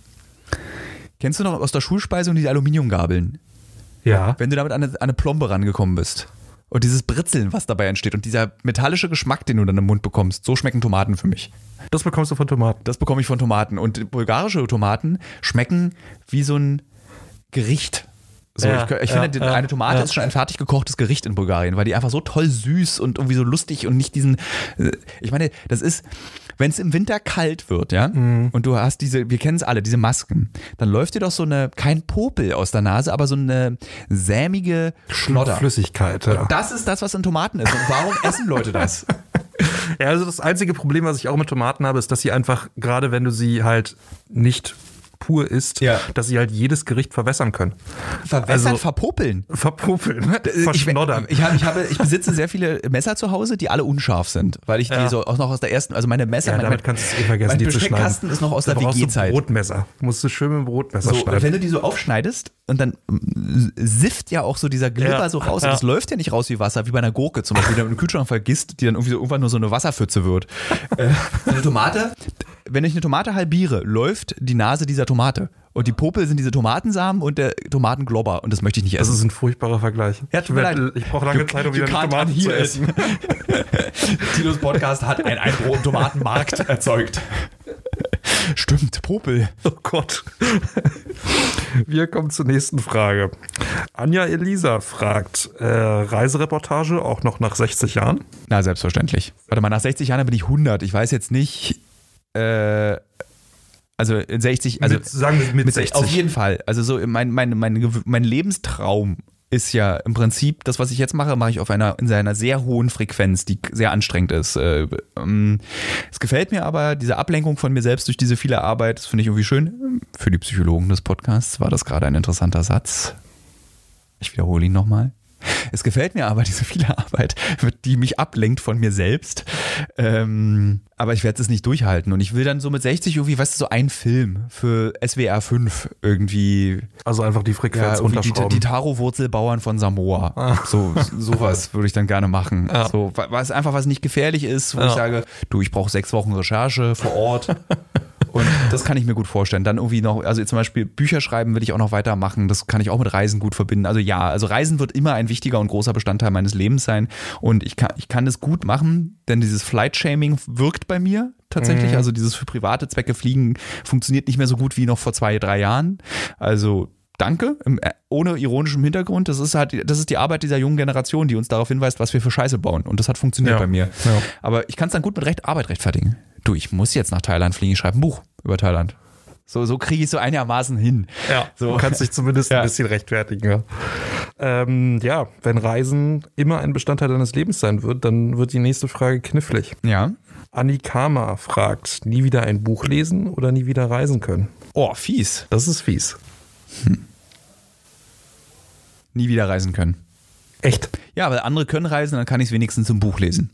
Kennst du noch aus der Schulspeisung diese Aluminiumgabeln? ja. Wenn du damit an eine, an eine Plombe rangekommen bist. Und dieses Britzeln, was dabei entsteht und dieser metallische Geschmack, den du dann im Mund bekommst, so schmecken Tomaten für mich. Das bekommst du von Tomaten. Das bekomme ich von Tomaten. Und bulgarische Tomaten schmecken wie so ein Gericht. So, Ja, ich, ich ja, finde, ja, eine Tomate ja. ist schon ein fertig gekochtes Gericht in Bulgarien, weil die einfach so toll süß und irgendwie so lustig und nicht diesen. äh, Ich meine, das ist, wenn es im Winter kalt wird, ja, Mhm. und du hast diese, wir kennen es alle, diese Masken, dann läuft dir doch so eine, kein Popel aus der Nase, aber so eine sämige Schnodder. Flüssigkeit, ja. Das ist das, was in Tomaten ist. Und warum essen Leute das? Ja, also das einzige Problem, was ich auch mit Tomaten habe, ist, dass sie einfach, gerade wenn du sie halt nicht pur isst, Ja. dass sie halt jedes Gericht verwässern können. Verwässern, Also- verpopeln. Verpopeln, Ich, verschnoddern. ich, habe, ich, habe, ich besitze sehr viele Messer zu Hause, die alle unscharf sind, weil ich die Ja. so auch noch aus der ersten, also meine Messer, ja, mein, damit kannst du es eh vergessen, mein die zu schneiden. Besteckkasten ist noch aus Da der WG-Zeit. Brotmesser. Musst du schön mit dem Brotmesser So, schneiden. wenn du die so aufschneidest und dann sifft ja auch so dieser Glibber Ja. so raus und das läuft ja nicht raus wie Wasser, wie bei einer Gurke zum Beispiel, die du im Kühlschrank vergisst, die dann irgendwie so irgendwann nur so eine Wasserpfütze wird. äh, eine Tomate, wenn ich eine Tomate halbiere, läuft die Nase dieser Tomate. Und die Popel sind diese Tomatensamen und der Tomatenglobber. Und das möchte ich nicht das essen. ist ein furchtbarer Vergleich. Ja, tut mir leid. Ich brauche lange You- Zeit, um wieder eine can't Tomate zu essen. Tinos Podcast hat einen Einbruch im Tomatenmarkt erzeugt. Stimmt, Popel. Oh Gott. Wir kommen zur nächsten Frage. Anja Elisa fragt, äh, Reisereportage auch noch nach 60 Jahren? Na, selbstverständlich. Warte mal, nach 60 Jahren bin ich 100. Ich weiß jetzt nicht, äh, also in 60, also mit, sagen wir mit, mit 60. Auf jeden Fall. Also so mein, mein, mein, mein Lebenstraum ist ja im Prinzip, das, was ich jetzt mache, mache ich auf einer, in einer sehr hohen Frequenz, die sehr anstrengend ist. Äh, ähm, Es gefällt mir aber, diese Ablenkung von mir selbst durch diese viele Arbeit, das finde ich irgendwie schön. Für die Psychologen des Podcasts war das gerade ein interessanter Satz. Ich wiederhole ihn nochmal. Es gefällt mir aber diese viele Arbeit, die mich ablenkt von mir selbst. Ähm, aber ich werde es nicht durchhalten. Und ich will dann so mit 60 irgendwie, weißt du, so einen Film für SWR 5 irgendwie. also einfach die Ja, Frequenz die, runterschrauben. die Taro-Wurzelbauern von Samoa. So, sowas würde ich dann gerne machen. Ja. So, wa- was einfach was nicht gefährlich ist, wo Ja. ich sage, du, ich brauche sechs Wochen Recherche vor Ort. Und das kann ich mir gut vorstellen. Dann irgendwie noch, also zum Beispiel Bücher schreiben will ich auch noch weitermachen. Das kann ich auch mit Reisen gut verbinden. Also ja, also Reisen wird immer ein wichtiger und großer Bestandteil meines Lebens sein. Und ich kann, ich kann das gut machen, denn dieses Flight-Shaming wirkt bei mir tatsächlich. Also dieses für private Zwecke fliegen funktioniert nicht mehr so gut wie noch vor zwei, drei Jahren. Also Danke, im- äh, ohne ironischem Hintergrund. Das ist halt, das ist die Arbeit dieser jungen Generation, die uns darauf hinweist, was wir für Scheiße bauen. Und das hat funktioniert Ja. bei mir. Ja. Aber ich kann es dann gut mit Recht, Arbeit rechtfertigen. Du, ich muss jetzt nach Thailand fliegen, ich schreibe ein Buch über Thailand. So, so kriege ich es so einigermaßen hin. Ja, So. du kannst dich zumindest Ja. ein bisschen rechtfertigen. Ja. Ähm, ja, wenn Reisen immer ein Bestandteil deines Lebens sein wird, dann wird die nächste Frage knifflig. Ja. Anikama fragt, nie wieder ein Buch lesen oder nie wieder reisen können? Oh, fies. Das ist fies. Nie wieder reisen können. Echt? Ja, weil andere können reisen, dann kann ich es wenigstens im Buch lesen.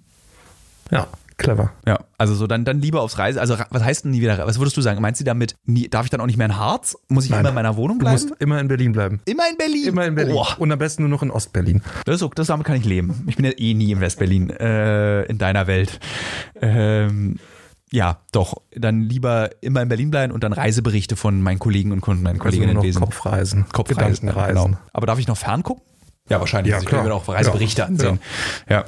Ja, clever. Ja, also so dann, dann lieber aufs Reisen. Also was heißt denn nie wieder? Was würdest du sagen? Meinst du damit, nie, darf ich dann auch nicht mehr in Harz? Muss ich Nein. immer in meiner Wohnung Du bleiben? musst immer in Berlin bleiben. immer in Berlin. Immer in Berlin. Oh, Und am besten nur noch in Ostberlin. das, ist, das damit kann ich leben. Ich bin ja eh nie in Westberlin, äh, in deiner Welt. Ähm, ja, doch. Dann lieber immer in Berlin bleiben und dann Reiseberichte von meinen Kollegen und Kunden, meinen Also Kolleginnen lesen. Kopfreisen. Kopfreisen, Gedankenreisen. Genau. Aber darf ich noch ferngucken? Ja, wahrscheinlich. Ja, Also ich kann klar. mir auch Reiseberichte Ja. ansehen. Ja.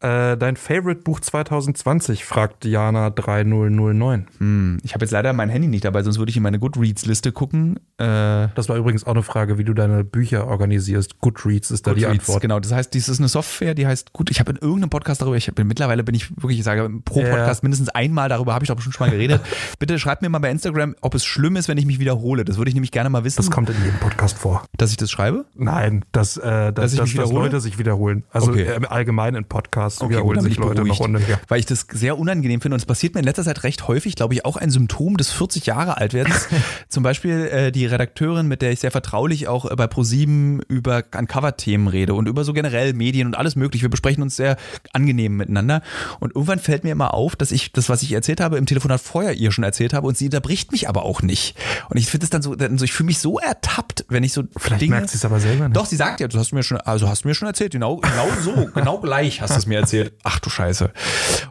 Äh, dein Favorite Buch 2020, fragt Diana 3009. Hm, Ich habe jetzt leider mein Handy nicht dabei, sonst würde ich in meine Goodreads-Liste gucken. Äh, Das war übrigens auch eine Frage, wie du deine Bücher organisierst. Goodreads ist da die Goodreads, Antwort. genau. Das heißt, dies ist eine Software, die heißt, gut, ich habe in irgendeinem Podcast darüber, ich bin mittlerweile bin ich wirklich, ich sage pro. Podcast mindestens einmal darüber habe ich doch bestimmt schon mal geredet. Bitte schreibt mir mal bei Instagram, ob es schlimm ist, wenn ich mich wiederhole. Das würde ich nämlich gerne mal wissen, Das kommt in jedem Podcast vor. dass ich das schreibe. Nein, dass, äh, dass, Dass ich dass, mich dass wiederhole? Leute sich wiederholen. Also Okay. äh, im Allgemeinen in Podcasts Okay, wiederholen sich ich Leute beruhigt. noch und ja. Weil ich das sehr unangenehm finde und es passiert mir in letzter Zeit recht häufig, glaube ich, auch ein Symptom des 40 Jahre alt werdens. Zum Beispiel äh, die Redakteurin, mit der ich sehr vertraulich auch äh, bei ProSieben über Uncover-Themen rede und über so generell Medien und alles mögliche. Wir besprechen uns sehr angenehm miteinander und irgendwann fällt mir immer auf, dass ich das, was ich erzählt habe, im Telefonat vorher ihr schon erzählt habe und sie unterbricht mich aber auch nicht. Und ich finde es dann so, dann so ich fühle mich so ertappt, wenn ich so Vielleicht Dinge... merkt sie es aber selber nicht. Doch, sie sagt ja, du hast mir schon, also hast du mir schon erzählt, genau, genau so, genau gleich hast du es mir erzählt. Ach du Scheiße.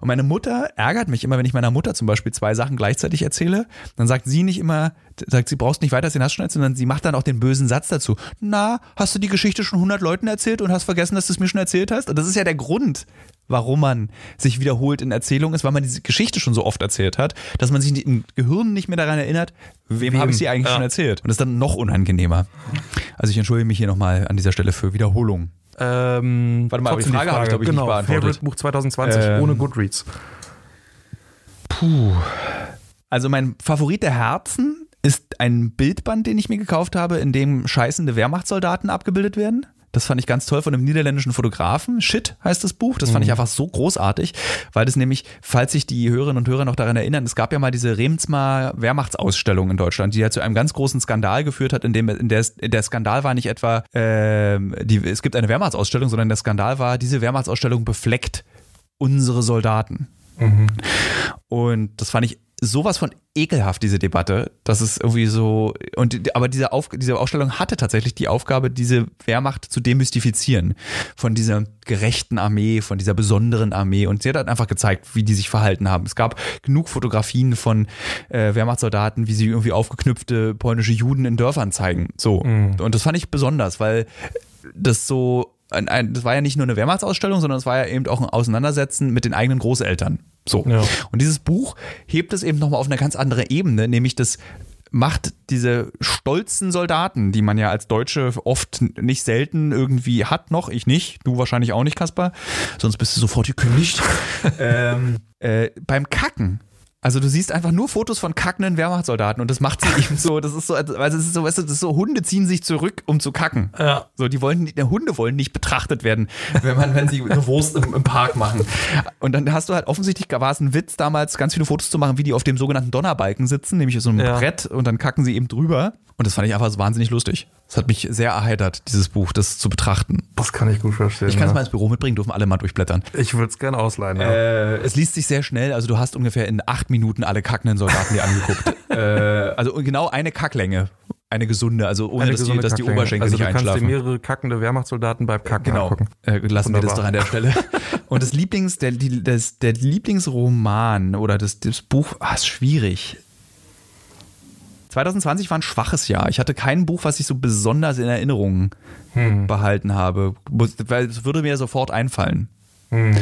Und meine Mutter ärgert mich immer, wenn ich meiner Mutter zum Beispiel zwei Sachen gleichzeitig erzähle. Dann sagt sie nicht immer, sagt sie, brauchst nicht weiter erzählen, hast schon erzählt, sondern sie macht dann auch den bösen Satz dazu. Na, hast du die Geschichte schon 100 Leuten erzählt und hast vergessen, dass du es mir schon erzählt hast? Und das ist ja der Grund, warum man sich wiederholt in Erzählungen ist, weil man diese Geschichte schon so oft erzählt hat, dass man sich im Gehirn nicht mehr daran erinnert, wem, Wem? habe ich sie eigentlich Ja. schon erzählt. Und das ist dann noch unangenehmer. Also ich entschuldige mich hier nochmal an dieser Stelle für Wiederholung. Ähm, Warte mal, aber die trotzdem Frage habe ich, glaub ich, nicht genau, beantwortet. Favorite Buch 2020 Ähm, ohne Goodreads. Also mein Favorit der Herzen ist ein Bildband, den ich mir gekauft habe, in dem scheißende Wehrmachtssoldaten abgebildet werden. Das fand ich ganz toll von einem niederländischen Fotografen. Shit heißt das Buch. Das fand ich einfach so großartig, weil das nämlich, falls sich die Hörerinnen und Hörer noch daran erinnern, es gab ja mal diese Remsmar Wehrmachtsausstellung in Deutschland, die ja zu einem ganz großen Skandal geführt hat, in dem in der, der Skandal war nicht etwa, ähm, die, es gibt eine Wehrmachtsausstellung, sondern der Skandal war, diese Wehrmachtsausstellung befleckt unsere Soldaten. Und das fand ich sowas von ekelhaft, diese Debatte. Das ist irgendwie so. Und aber diese, Auf, diese Ausstellung hatte tatsächlich die Aufgabe, diese Wehrmacht zu demystifizieren. Von dieser gerechten Armee, von dieser besonderen Armee. Und sie hat halt einfach gezeigt, wie die sich verhalten haben. Es gab genug Fotografien von äh, Wehrmachtssoldaten, wie sie irgendwie aufgeknüpfte polnische Juden in Dörfern zeigen. So. Und das fand ich besonders, weil das so ein, ein, das war ja nicht nur eine Wehrmachtsausstellung, sondern es war ja eben auch ein Auseinandersetzen mit den eigenen Großeltern. So. Ja. Und dieses Buch hebt es eben nochmal auf eine ganz andere Ebene, nämlich das macht diese stolzen Soldaten, die man ja als Deutsche oft nicht selten irgendwie hat noch, ich nicht, du wahrscheinlich auch nicht, Kaspar, sonst bist du sofort gekündigt, ähm, äh, beim Kacken. Also du siehst einfach nur Fotos von kackenden Wehrmachtssoldaten und das macht sie eben so, das ist so, also es ist so, weißt du, das ist so, Hunde ziehen sich zurück, um zu kacken. Ja. So, die wollen, die Hunde wollen nicht betrachtet werden, wenn man, wenn sie eine Wurst im, im Park machen. Und dann hast du halt offensichtlich, war es ein Witz damals, ganz viele Fotos zu machen, wie die auf dem sogenannten Donnerbalken sitzen, nämlich so einem Ja. Brett und dann kacken sie eben drüber. Und das fand ich einfach so wahnsinnig lustig. Das hat mich sehr erheitert, dieses Buch, das zu betrachten. Das kann ich gut verstehen. Ich kann es mal ins Büro mitbringen, dürfen alle mal durchblättern. Ich würde es gerne ausleihen. Ja. Äh, es liest sich sehr schnell, also du hast ungefähr in acht Minuten alle kackenden Soldaten dir angeguckt. äh, also genau eine Kacklänge. Eine gesunde, also ohne dass, die, gesunde dass die Kacklänge. Oberschenkel also nicht du kannst dir einschlafen. mehrere kackende Wehrmachtssoldaten beim Kacken Genau. angucken. Äh, lassen wir das Wunderbar. doch an der Stelle. Und das Lieblings, der, die, das, der Lieblingsroman oder das, das Buch, ah, ist schwierig. 2020 war ein schwaches Jahr. Ich hatte kein Buch, was ich so besonders in Erinnerung Hm. behalten habe, weil es würde mir sofort einfallen. Hm.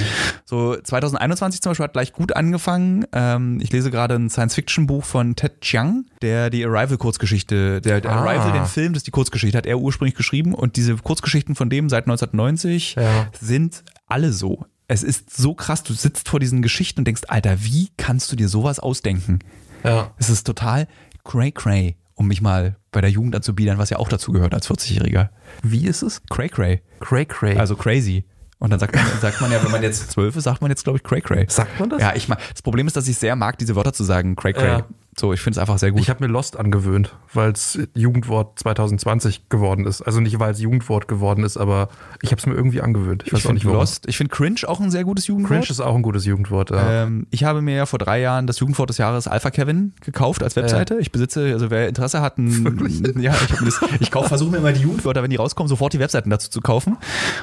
So 2021 zum Beispiel hat gleich gut angefangen. Ähm, ich lese gerade ein Science-Fiction-Buch von Ted Chiang, der die Arrival-Kurzgeschichte, der, der Ah. Arrival, den Film, das ist die Kurzgeschichte, hat er ursprünglich geschrieben und diese Kurzgeschichten von dem seit 1990 Ja. sind alle so. Es ist so krass, du sitzt vor diesen Geschichten und denkst, Alter, wie kannst du dir sowas ausdenken? Ja. Es ist total cray-cray, um mich mal bei der Jugend anzubiedern, was ja auch dazu gehört als 40-Jähriger. Wie ist es? Cray-cray, Cray Cray. also crazy. Und dann sagt man, sagt man ja, wenn man jetzt zwölf ist, sagt man jetzt, glaube ich, cray-cray. Sagt man das? Ja, ich mag, das Problem ist, dass ich sehr mag, diese Wörter zu sagen, cray cray. Ja. So, ich finde es einfach sehr gut. Ich habe mir Lost angewöhnt, weil es Jugendwort 2020 geworden ist. Also nicht, weil es Jugendwort geworden ist, aber ich habe es mir irgendwie angewöhnt. Ich weiß ich auch nicht finde warum. Lost, ich finde cringe auch ein sehr gutes Jugendwort. Cringe ist auch ein gutes Jugendwort. Ja. ähm, ich habe mir ja vor drei Jahren das Jugendwort des Jahres Alpha Kevin gekauft als Webseite. Ich besitze, also wer Interesse hat, ein, ja, ich, ich versuche mir immer die Jugendwörter, wenn die rauskommen, sofort die Webseiten dazu zu kaufen.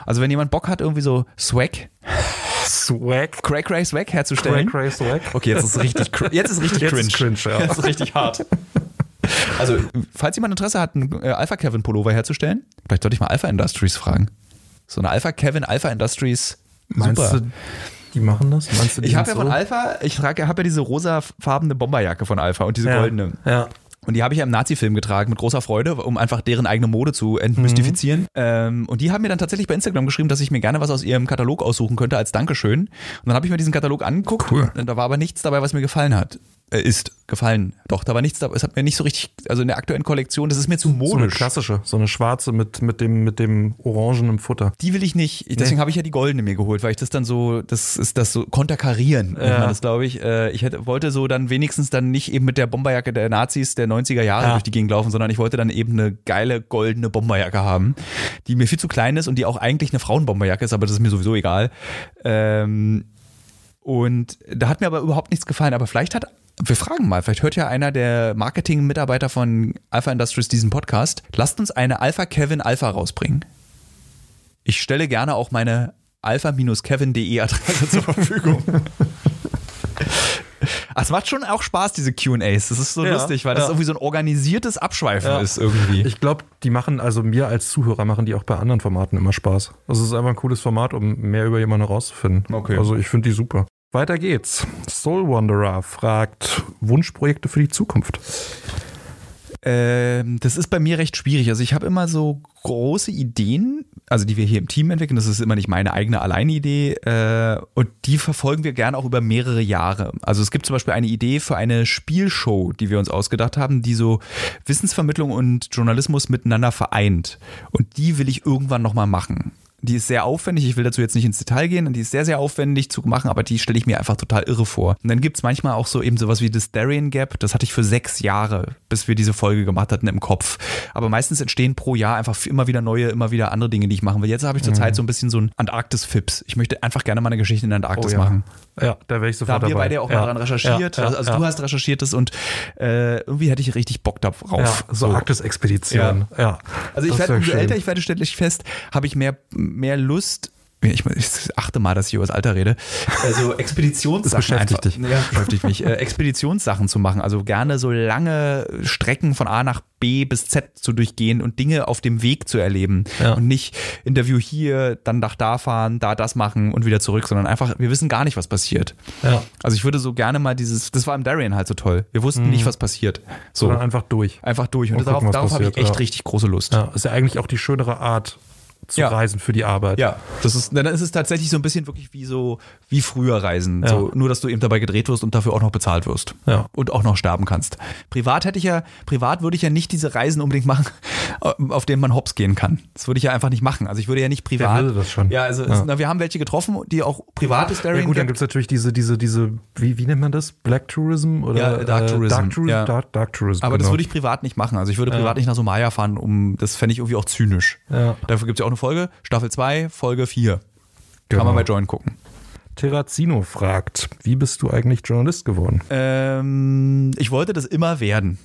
Also wenn jemand Bock hat, irgendwie so Swag, Swag. Cray Swag Cray herzustellen. Cray Swag. Okay, jetzt ist es richtig, jetzt ist richtig Jetzt cringe. ist cringe, ja. Jetzt ist richtig hart. Also, falls jemand Interesse hat, einen äh, Alpha Kevin Pullover herzustellen, vielleicht sollte ich mal Alpha Industries fragen. So eine Alpha Kevin, Alpha Industries. Meinst super. du, die machen das? Meinst du, die ich habe ja von? Alpha, ich trage, habe ja diese rosafarbene Bomberjacke von Alpha und diese ja. goldene. Ja. Und die habe ich ja im Nazi-Film getragen mit großer Freude, um einfach deren eigene Mode zu entmystifizieren. Ähm, und die haben mir dann tatsächlich bei Instagram geschrieben, dass ich mir gerne was aus ihrem Katalog aussuchen könnte als Dankeschön. Und dann habe ich mir diesen Katalog angeguckt. Cool. Und da war aber nichts dabei, was mir gefallen hat. Äh, ist gefallen. Doch, da war nichts dabei. Es hat mir nicht so richtig, also in der aktuellen Kollektion, das ist mir zu So eine modisch. klassische, so eine schwarze mit, mit, dem, mit dem orangenen Futter. Die will ich nicht. Ich, deswegen habe ich ja die goldene mir geholt, weil ich das dann so, das ist das so konterkarieren, Ja. das glaube ich. Äh, Ich hätte, wollte so dann wenigstens dann nicht eben mit der Bomberjacke der Nazis der 90er Jahre Ja. durch die Gegend laufen, sondern ich wollte dann eben eine geile goldene Bomberjacke haben, die mir viel zu klein ist und die auch eigentlich eine Frauenbomberjacke ist, aber das ist mir sowieso egal. Ähm, und da hat mir aber überhaupt nichts gefallen. Aber vielleicht hat, wir fragen mal, vielleicht hört ja einer der Marketing-Mitarbeiter von Alpha Industries diesen Podcast. Lasst uns eine Alpha Kevin Alpha rausbringen. Ich stelle gerne auch meine alpha-kevin.de Adresse zur Verfügung. Es macht schon auch Spaß, diese QAs. Das ist so Ja, lustig, weil das ja. irgendwie so ein organisiertes Abschweifen Ja. ist irgendwie. Ich glaube, die machen, also mir als Zuhörer machen die auch bei anderen Formaten immer Spaß. Also es ist einfach ein cooles Format, um mehr über jemanden herauszufinden. Okay. Also ich finde die super. Weiter geht's. Soul Wanderer fragt Wunschprojekte für die Zukunft. Ähm, das ist bei mir recht schwierig. Also ich habe immer so große Ideen, also die wir hier im Team entwickeln. Das ist immer nicht meine eigene Alleinidee. Äh, und die verfolgen wir gerne auch über mehrere Jahre. Also es gibt zum Beispiel eine Idee für eine Spielshow, die wir uns ausgedacht haben, die so Wissensvermittlung und Journalismus miteinander vereint. Und die will ich irgendwann nochmal machen. Die ist sehr aufwendig, ich will dazu jetzt nicht ins Detail gehen, die ist sehr, sehr aufwendig zu machen, aber die stelle ich mir einfach total irre vor. Und dann gibt es manchmal auch so eben sowas wie das Darien Gap, das hatte ich für sechs Jahre, bis wir diese Folge gemacht hatten im Kopf. Aber meistens entstehen pro Jahr einfach immer wieder neue, immer wieder andere Dinge, die ich machen will. Jetzt habe ich zurzeit mhm. so ein bisschen so ein Antarktis-Fips. Ich möchte einfach gerne mal eine Geschichte in der Antarktis oh, ja. machen. Ja, da wäre ich sofort dabei. Da haben wir dabei. beide auch ja. mal dran recherchiert. Ja, also du hast recherchiert das und äh, irgendwie hätte ich richtig Bock darauf. Ja, so, so. Arktis-Expedition. Ja. Also ich werde, umso älter ich werde, stelle ich fest, habe ich mehr, mehr Lust, ich, ich, achte mal, dass ich über das Alter rede. Also Expeditionssachen. Das beschäftigt einfach, dich. Ja, beschäftigt mich. Äh, Expeditionssachen zu machen. Also gerne so lange Strecken von A nach B bis Z zu durchgehen und Dinge auf dem Weg zu erleben. Ja. Und nicht Interview hier, dann nach da fahren, da das machen und wieder zurück, sondern einfach, wir wissen gar nicht, was passiert. Ja. Also ich würde so gerne mal dieses, das war im Darien halt so toll. Wir wussten mhm. nicht, was passiert. So. Sondern einfach durch. Einfach durch. Und, und darauf, darauf habe ich echt richtig große Lust. Ja, ist ja eigentlich auch die schönere Art, zu ja. reisen für die Arbeit. Ja, das ist, dann ist es tatsächlich so ein bisschen wirklich wie so, wie früher reisen. Ja. So, nur, dass du eben dabei gedreht wirst und dafür auch noch bezahlt wirst. Ja. Und auch noch sterben kannst. Privat hätte ich ja, privat würde ich ja nicht diese Reisen unbedingt machen, auf denen man hops gehen kann. Das würde ich ja einfach nicht machen. Also ich würde ja nicht privat. Wer würde das schon? Ja, also ja. Na, wir haben welche getroffen, die auch privates Daring Ja gut, dann gibt es natürlich diese, diese, diese, wie, wie nennt man das? Black Tourism oder ja, Dark Tourism. Dark, Tourism, ja. Dark, Dark Tourism Aber genau. das würde ich privat nicht machen. Also ich würde privat nicht nach Somalia fahren, um, das fände ich irgendwie auch zynisch. Dafür gibt es ja auch eine Folge, Staffel 2 2, Folge 4. Genau. Kann man bei Join gucken. Terrazino fragt, wie bist du eigentlich Journalist geworden? Ähm, ich wollte das immer werden.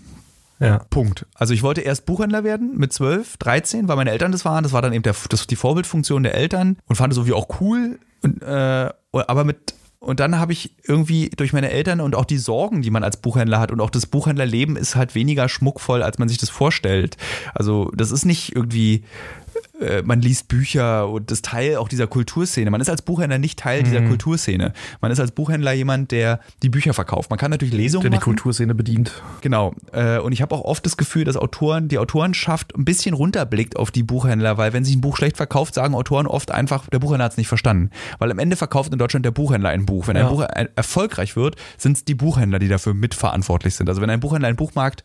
Ja. Punkt. Also ich wollte erst Buchhändler werden mit 12, 13, weil meine Eltern das waren. Das war dann eben der, das, die Vorbildfunktion der Eltern und fand es irgendwie auch cool. Und, äh, aber mit und dann habe ich irgendwie durch meine Eltern und auch die Sorgen, die man als Buchhändler hat und auch das Buchhändlerleben ist halt weniger schmuckvoll, als man sich das vorstellt. Also das ist nicht irgendwie äh, man liest Bücher und das Teil auch dieser Kulturszene. Man ist als Buchhändler nicht Teil mhm. dieser Kulturszene. Man ist als Buchhändler jemand, der die Bücher verkauft. Man kann natürlich Lesungen der machen. die Kulturszene bedient. Genau. Äh, und ich habe auch oft das Gefühl, dass Autoren, die Autorenschaft ein bisschen runterblickt auf die Buchhändler, weil wenn sich ein Buch schlecht verkauft, sagen Autoren oft einfach, der Buchhändler hat es nicht verstanden. Weil am Ende verkauft in Deutschland der Buchhändler ein Buch. Wenn ein Buch erfolgreich wird, sind es die Buchhändler, die dafür mitverantwortlich sind. Also wenn ein Buchhändler ein Buchmarkt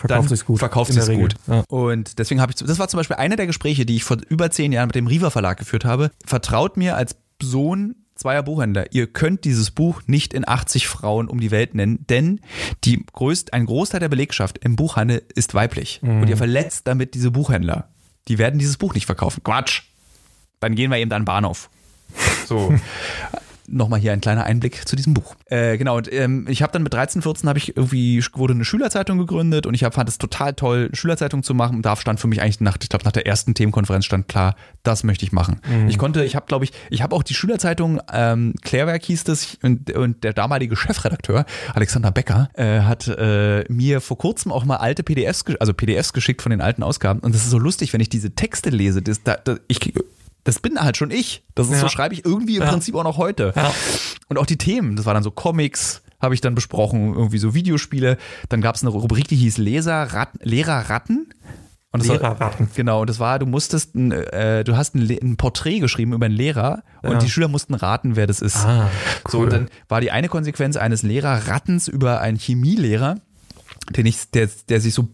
verkauft sich gut. Verkauft sich gut. Ja. Und deswegen habe ich, das war zum Beispiel einer der Gespräche, die ich vor über zehn Jahren mit dem Riva Verlag geführt habe. Vertraut mir als Sohn zweier Buchhändler, ihr könnt dieses Buch nicht in 80 Frauen um die Welt nennen, denn die größt, ein Großteil der Belegschaft im Buchhandel ist weiblich. Mhm. Und ihr verletzt damit diese Buchhändler. Die werden dieses Buch nicht verkaufen. Quatsch. Dann gehen wir eben an den Bahnhof. So. Nochmal hier ein kleiner Einblick zu diesem Buch. Äh, genau, und ähm, ich habe dann mit 13, 14 habe ich irgendwie, wurde eine Schülerzeitung gegründet und ich hab, fand es total toll, Schülerzeitung zu machen. Und da stand für mich eigentlich nach, ich glaube, nach der ersten Themenkonferenz stand klar, das möchte ich machen. Mhm. Ich konnte, ich habe, glaube ich, ich habe auch die Schülerzeitung, ähm, Klärwerk hieß das, und, und der damalige Chefredakteur, Alexander Becker, äh, hat äh, mir vor kurzem auch mal alte PDFs, also PDFs geschickt von den alten Ausgaben. Und das ist so lustig, wenn ich diese Texte lese, das, da, da, ich das bin halt schon ich. Das ist ja. so schreibe ich irgendwie im ja. Prinzip auch noch heute. Ja. Und auch die Themen, das war dann so Comics, habe ich dann besprochen, irgendwie so Videospiele. Dann gab es eine Rubrik, die hieß Leser, Rat, Lehrer Ratten. Und Lehrerratten. War, genau, und das war, du musstest, ein, äh, du hast ein, ein, Porträt geschrieben über einen Lehrer und die Schüler mussten raten, wer das ist. Ah, cool. So, und dann war die eine Konsequenz eines Lehrerrattens über einen Chemielehrer, den ich, der, der sich so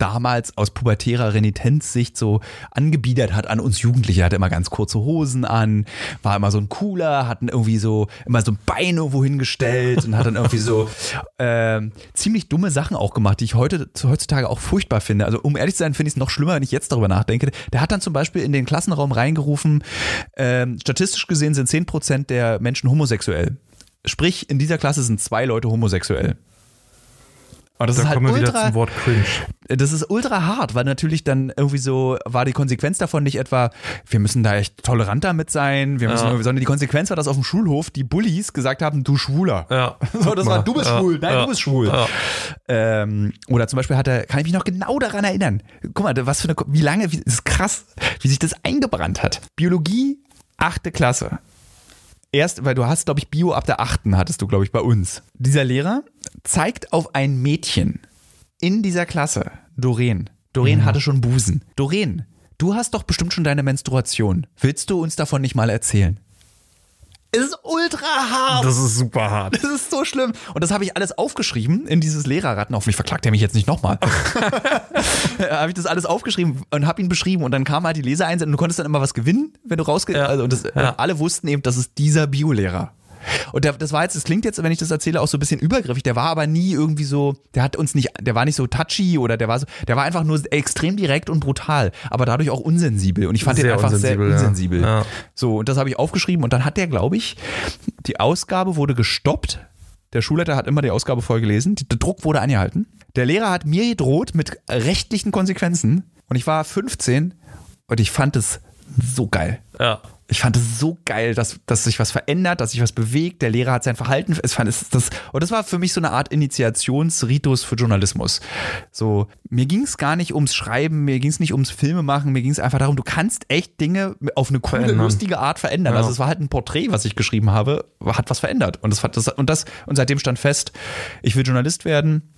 damals aus pubertärer Renitenzsicht so angebiedert hat an uns Jugendliche. Er hatte immer ganz kurze Hosen an, war immer so ein cooler, hatten irgendwie so immer so ein Bein irgendwo hingestellt und hat dann irgendwie so äh, ziemlich dumme Sachen auch gemacht, die ich heute heutzutage auch furchtbar finde. Also um ehrlich zu sein, finde ich es noch schlimmer, wenn ich jetzt darüber nachdenke. Der hat dann zum Beispiel in den Klassenraum reingerufen, äh, statistisch gesehen sind 10% der Menschen homosexuell. Sprich, in dieser Klasse sind zwei Leute homosexuell. Und das da ist halt kommen wir ultra, wieder zum Wort cringe. Das ist ultra hart, weil natürlich dann irgendwie so war die Konsequenz davon nicht etwa, wir müssen da echt tolerant damit sein, wir müssen, ja. sondern die Konsequenz war, dass auf dem Schulhof die Bullies gesagt haben, du Schwuler. Ja. So, das war, du bist ja. schwul, nein, ja. du bist schwul. Ähm, oder zum Beispiel hat er, kann ich mich noch genau daran erinnern. Guck mal, was für eine, wie lange, wie, das ist krass, wie sich das eingebrannt hat. Biologie, achte Klasse erst, weil du hast, glaube ich, Bio ab der achten hattest du, glaube ich, bei uns. Dieser Lehrer zeigt auf ein Mädchen in dieser Klasse, Doreen, Doreen Mhm. hatte schon Busen. Doreen, du hast doch bestimmt schon deine Menstruation. Willst du uns davon nicht mal erzählen? Es ist ultra hart. Das ist super hart. Das ist so schlimm. Und das habe ich alles aufgeschrieben in dieses Lehrerratten. Hoffentlich verklagt er mich jetzt nicht nochmal. habe ich das alles aufgeschrieben und habe ihn beschrieben. Und dann kam halt die Lesereinsendung und du konntest dann immer was gewinnen, wenn du rausgehst. Ja. Also, und, das, Ja. alle wussten eben, das ist dieser Biolehrer. Und der, das war jetzt, das klingt jetzt, wenn ich das erzähle, auch so ein bisschen übergriffig. Der war aber nie irgendwie so, der hat uns nicht, der war nicht so touchy oder der war so, der war einfach nur extrem direkt und brutal, aber dadurch auch unsensibel. Und ich fand den Sehr einfach unsensibel, sehr ja. unsensibel. Ja. So, und das habe ich aufgeschrieben und dann hat der, glaube ich, die Ausgabe wurde gestoppt. Der Schulleiter hat immer die Ausgabe voll gelesen. Der Druck wurde angehalten. Der Lehrer hat mir gedroht mit rechtlichen Konsequenzen. Und ich war 15 und ich fand es so geil. Ja. Ich fand es so geil, dass, dass sich was verändert, dass sich was bewegt. Der Lehrer hat sein Verhalten. Es fand es das und das war für mich so eine Art Initiationsritus für Journalismus. So mir ging es gar nicht ums Schreiben, mir ging es nicht ums Filme machen, mir ging es einfach darum, du kannst echt Dinge auf eine coole, Verändern. lustige Art verändern. Ja. Also es war halt ein Porträt, was ich geschrieben habe, hat was verändert und das, und das und seitdem stand fest, ich will Journalist werden.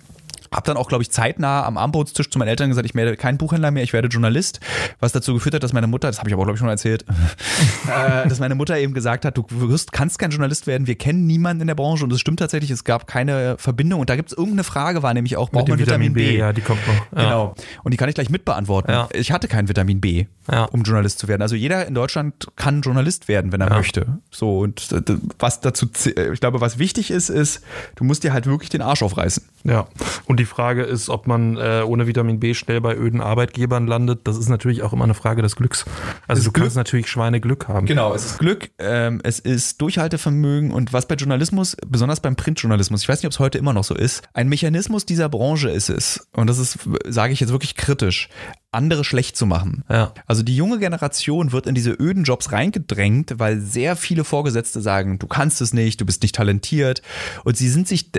Hab dann auch, glaube ich, zeitnah am Armbrotstisch zu meinen Eltern gesagt, ich werde kein Buchhändler mehr, ich werde Journalist. Was dazu geführt hat, dass meine Mutter, das habe ich aber, glaube ich, schon erzählt, äh, dass meine Mutter eben gesagt hat, du wirst, kannst kein Journalist werden, wir kennen niemanden in der Branche und das stimmt tatsächlich, es gab keine Verbindung und da gibt es irgendeine Frage, war nämlich auch, braucht man Vitamin B, ja, die kommt noch. Ja. Genau. Und die kann ich gleich mitbeantworten. Ja. Ich hatte kein Vitamin B, Ja. um Journalist zu werden. Also jeder in Deutschland kann Journalist werden, wenn er möchte. So und äh, was dazu, ich glaube, was wichtig ist, ist, du musst dir halt wirklich den Arsch aufreißen. Ja, und die Frage ist, ob man äh, ohne Vitamin B schnell bei öden Arbeitgebern landet. Das ist natürlich auch immer eine Frage des Glücks. Also Des du kannst natürlich Schweineglück haben. Genau, es ist Glück, ähm, es ist Durchhaltevermögen und was bei Journalismus, besonders beim Printjournalismus, ich weiß nicht, ob es heute immer noch so ist, ein Mechanismus dieser Branche ist es, und das ist, sage ich jetzt wirklich kritisch, andere schlecht zu machen. Ja. Also die junge Generation wird in diese öden Jobs reingedrängt, weil sehr viele Vorgesetzte sagen, du kannst es nicht, du bist nicht talentiert und sie sind sich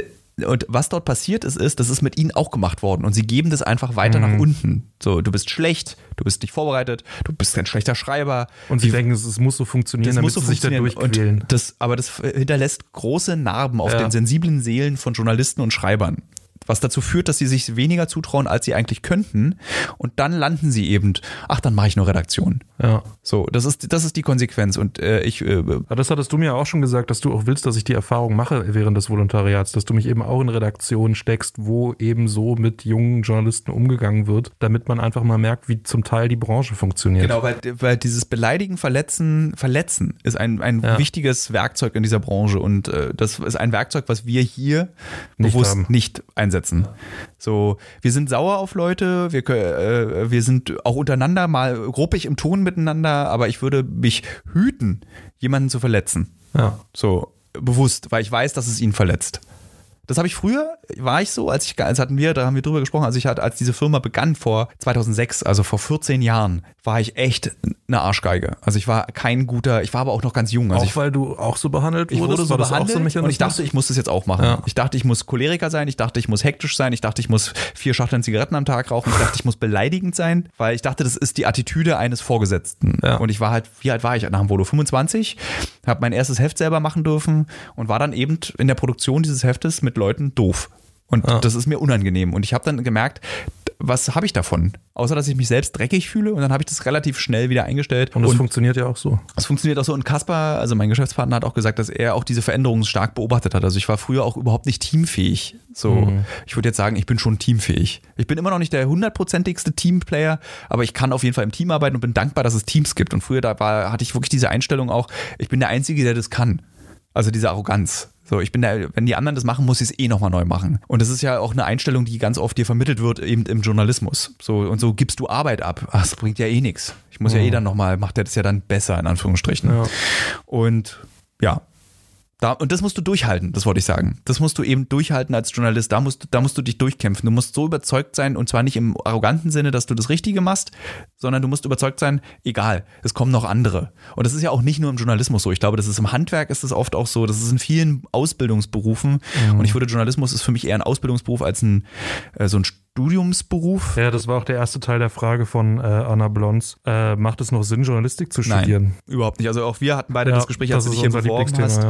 und was dort passiert ist, ist, das ist mit ihnen auch gemacht worden und sie geben das einfach weiter Mhm. nach unten. So, du bist schlecht, du bist nicht vorbereitet, du bist ein schlechter Schreiber. Und sie denken, es, es muss so funktionieren, Das damit muss so sie sich da funktionieren. durchquälen. Das, aber das hinterlässt große Narben auf Ja. den sensiblen Seelen von Journalisten und Schreibern. Was dazu führt, dass sie sich weniger zutrauen, als sie eigentlich könnten. Und dann landen sie eben, ach, dann mache ich nur Redaktion. Ja. So, das ist, das ist die Konsequenz. Und äh, ich, äh, das hattest du mir auch schon gesagt, dass du auch willst, dass ich die Erfahrung mache während des Volontariats, dass du mich eben auch in Redaktionen steckst, wo eben so mit jungen Journalisten umgegangen wird, damit man einfach mal merkt, wie zum Teil die Branche funktioniert. Genau, weil, weil dieses Beleidigen, Verletzen, Verletzen ist ein, ein Ja. wichtiges Werkzeug in dieser Branche und äh, das ist ein Werkzeug, was wir hier Nicht bewusst haben. nicht einsetzen. So, wir sind sauer auf Leute, wir, äh, wir sind auch untereinander mal gruppig im Ton miteinander, aber ich würde mich hüten, jemanden zu verletzen. Ja. So, bewusst, weil ich weiß, dass es ihn verletzt. Das habe ich früher, war ich so, als ich, als hatten wir, da haben wir drüber gesprochen, als ich hatte, als diese Firma begann vor 2006, also vor 14 Jahren, war ich echt eine Arschgeige. Also ich war kein guter, ich war aber auch noch ganz jung. Also auch ich, weil du auch so behandelt ich wurdest, wurde so war das auch behandelt so Mechanismus? und ich dachte, ich muss das jetzt auch machen. Ja. Ich dachte, ich muss Choleriker sein, ich dachte, ich muss hektisch sein, ich dachte, ich muss vier Schachteln Zigaretten am Tag rauchen, ich dachte, ich muss beleidigend sein, weil ich dachte, das ist die Attitüde eines Vorgesetzten. Ja. Und ich war halt, wie alt war ich nach dem Volo? 25, habe mein erstes Heft selber machen dürfen und war dann eben in der Produktion dieses Heftes mit Leuten doof. Und Ja. das ist mir unangenehm. Und ich habe dann gemerkt, was habe ich davon? Außer, dass ich mich selbst dreckig fühle und dann habe ich das relativ schnell wieder eingestellt. und das funktioniert ja auch so. Es funktioniert auch so. Und Kaspar, also mein Geschäftspartner, hat auch gesagt, dass er auch diese Veränderungen stark beobachtet hat. Also ich war früher auch überhaupt nicht teamfähig. So, ich würde jetzt sagen, ich bin schon teamfähig. Ich bin immer noch nicht der hundertprozentigste Teamplayer, aber ich kann auf jeden Fall im Team arbeiten und bin dankbar, dass es Teams gibt. Und früher da war, hatte ich wirklich diese Einstellung auch, ich bin der Einzige, der das kann. Also diese Arroganz. So, ich bin der, wenn die anderen das machen, muss ich es eh nochmal neu machen. Und das ist ja auch eine Einstellung, die ganz oft dir vermittelt wird, eben im Journalismus. So, und so gibst du Arbeit ab. Ach, das bringt ja eh nichts. Ich muss ja eh dann nochmal, macht der das ja dann besser, in Anführungsstrichen. Ja. Und ja. Da, und das musst du durchhalten, das wollte ich sagen. Das musst du eben durchhalten als Journalist. Da musst, du- da musst du dich durchkämpfen. Du musst so überzeugt sein, und zwar nicht im arroganten Sinne, dass du das Richtige machst, sondern du musst überzeugt sein, egal, es kommen noch andere. Und das ist ja auch nicht nur im Journalismus so. Ich glaube, das ist im Handwerk ist das oft auch so. Das ist in vielen Ausbildungsberufen. Und ich würde Journalismus ist für mich eher ein Ausbildungsberuf als ein, äh, so ein Studiumsberuf. Ja, das war auch der erste Teil der Frage von äh, Anna Blons. Äh, macht es noch Sinn, Journalistik zu studieren? Nein, überhaupt nicht. Also auch wir hatten beide Ja, das Gespräch, als das du dich hier beworben hast.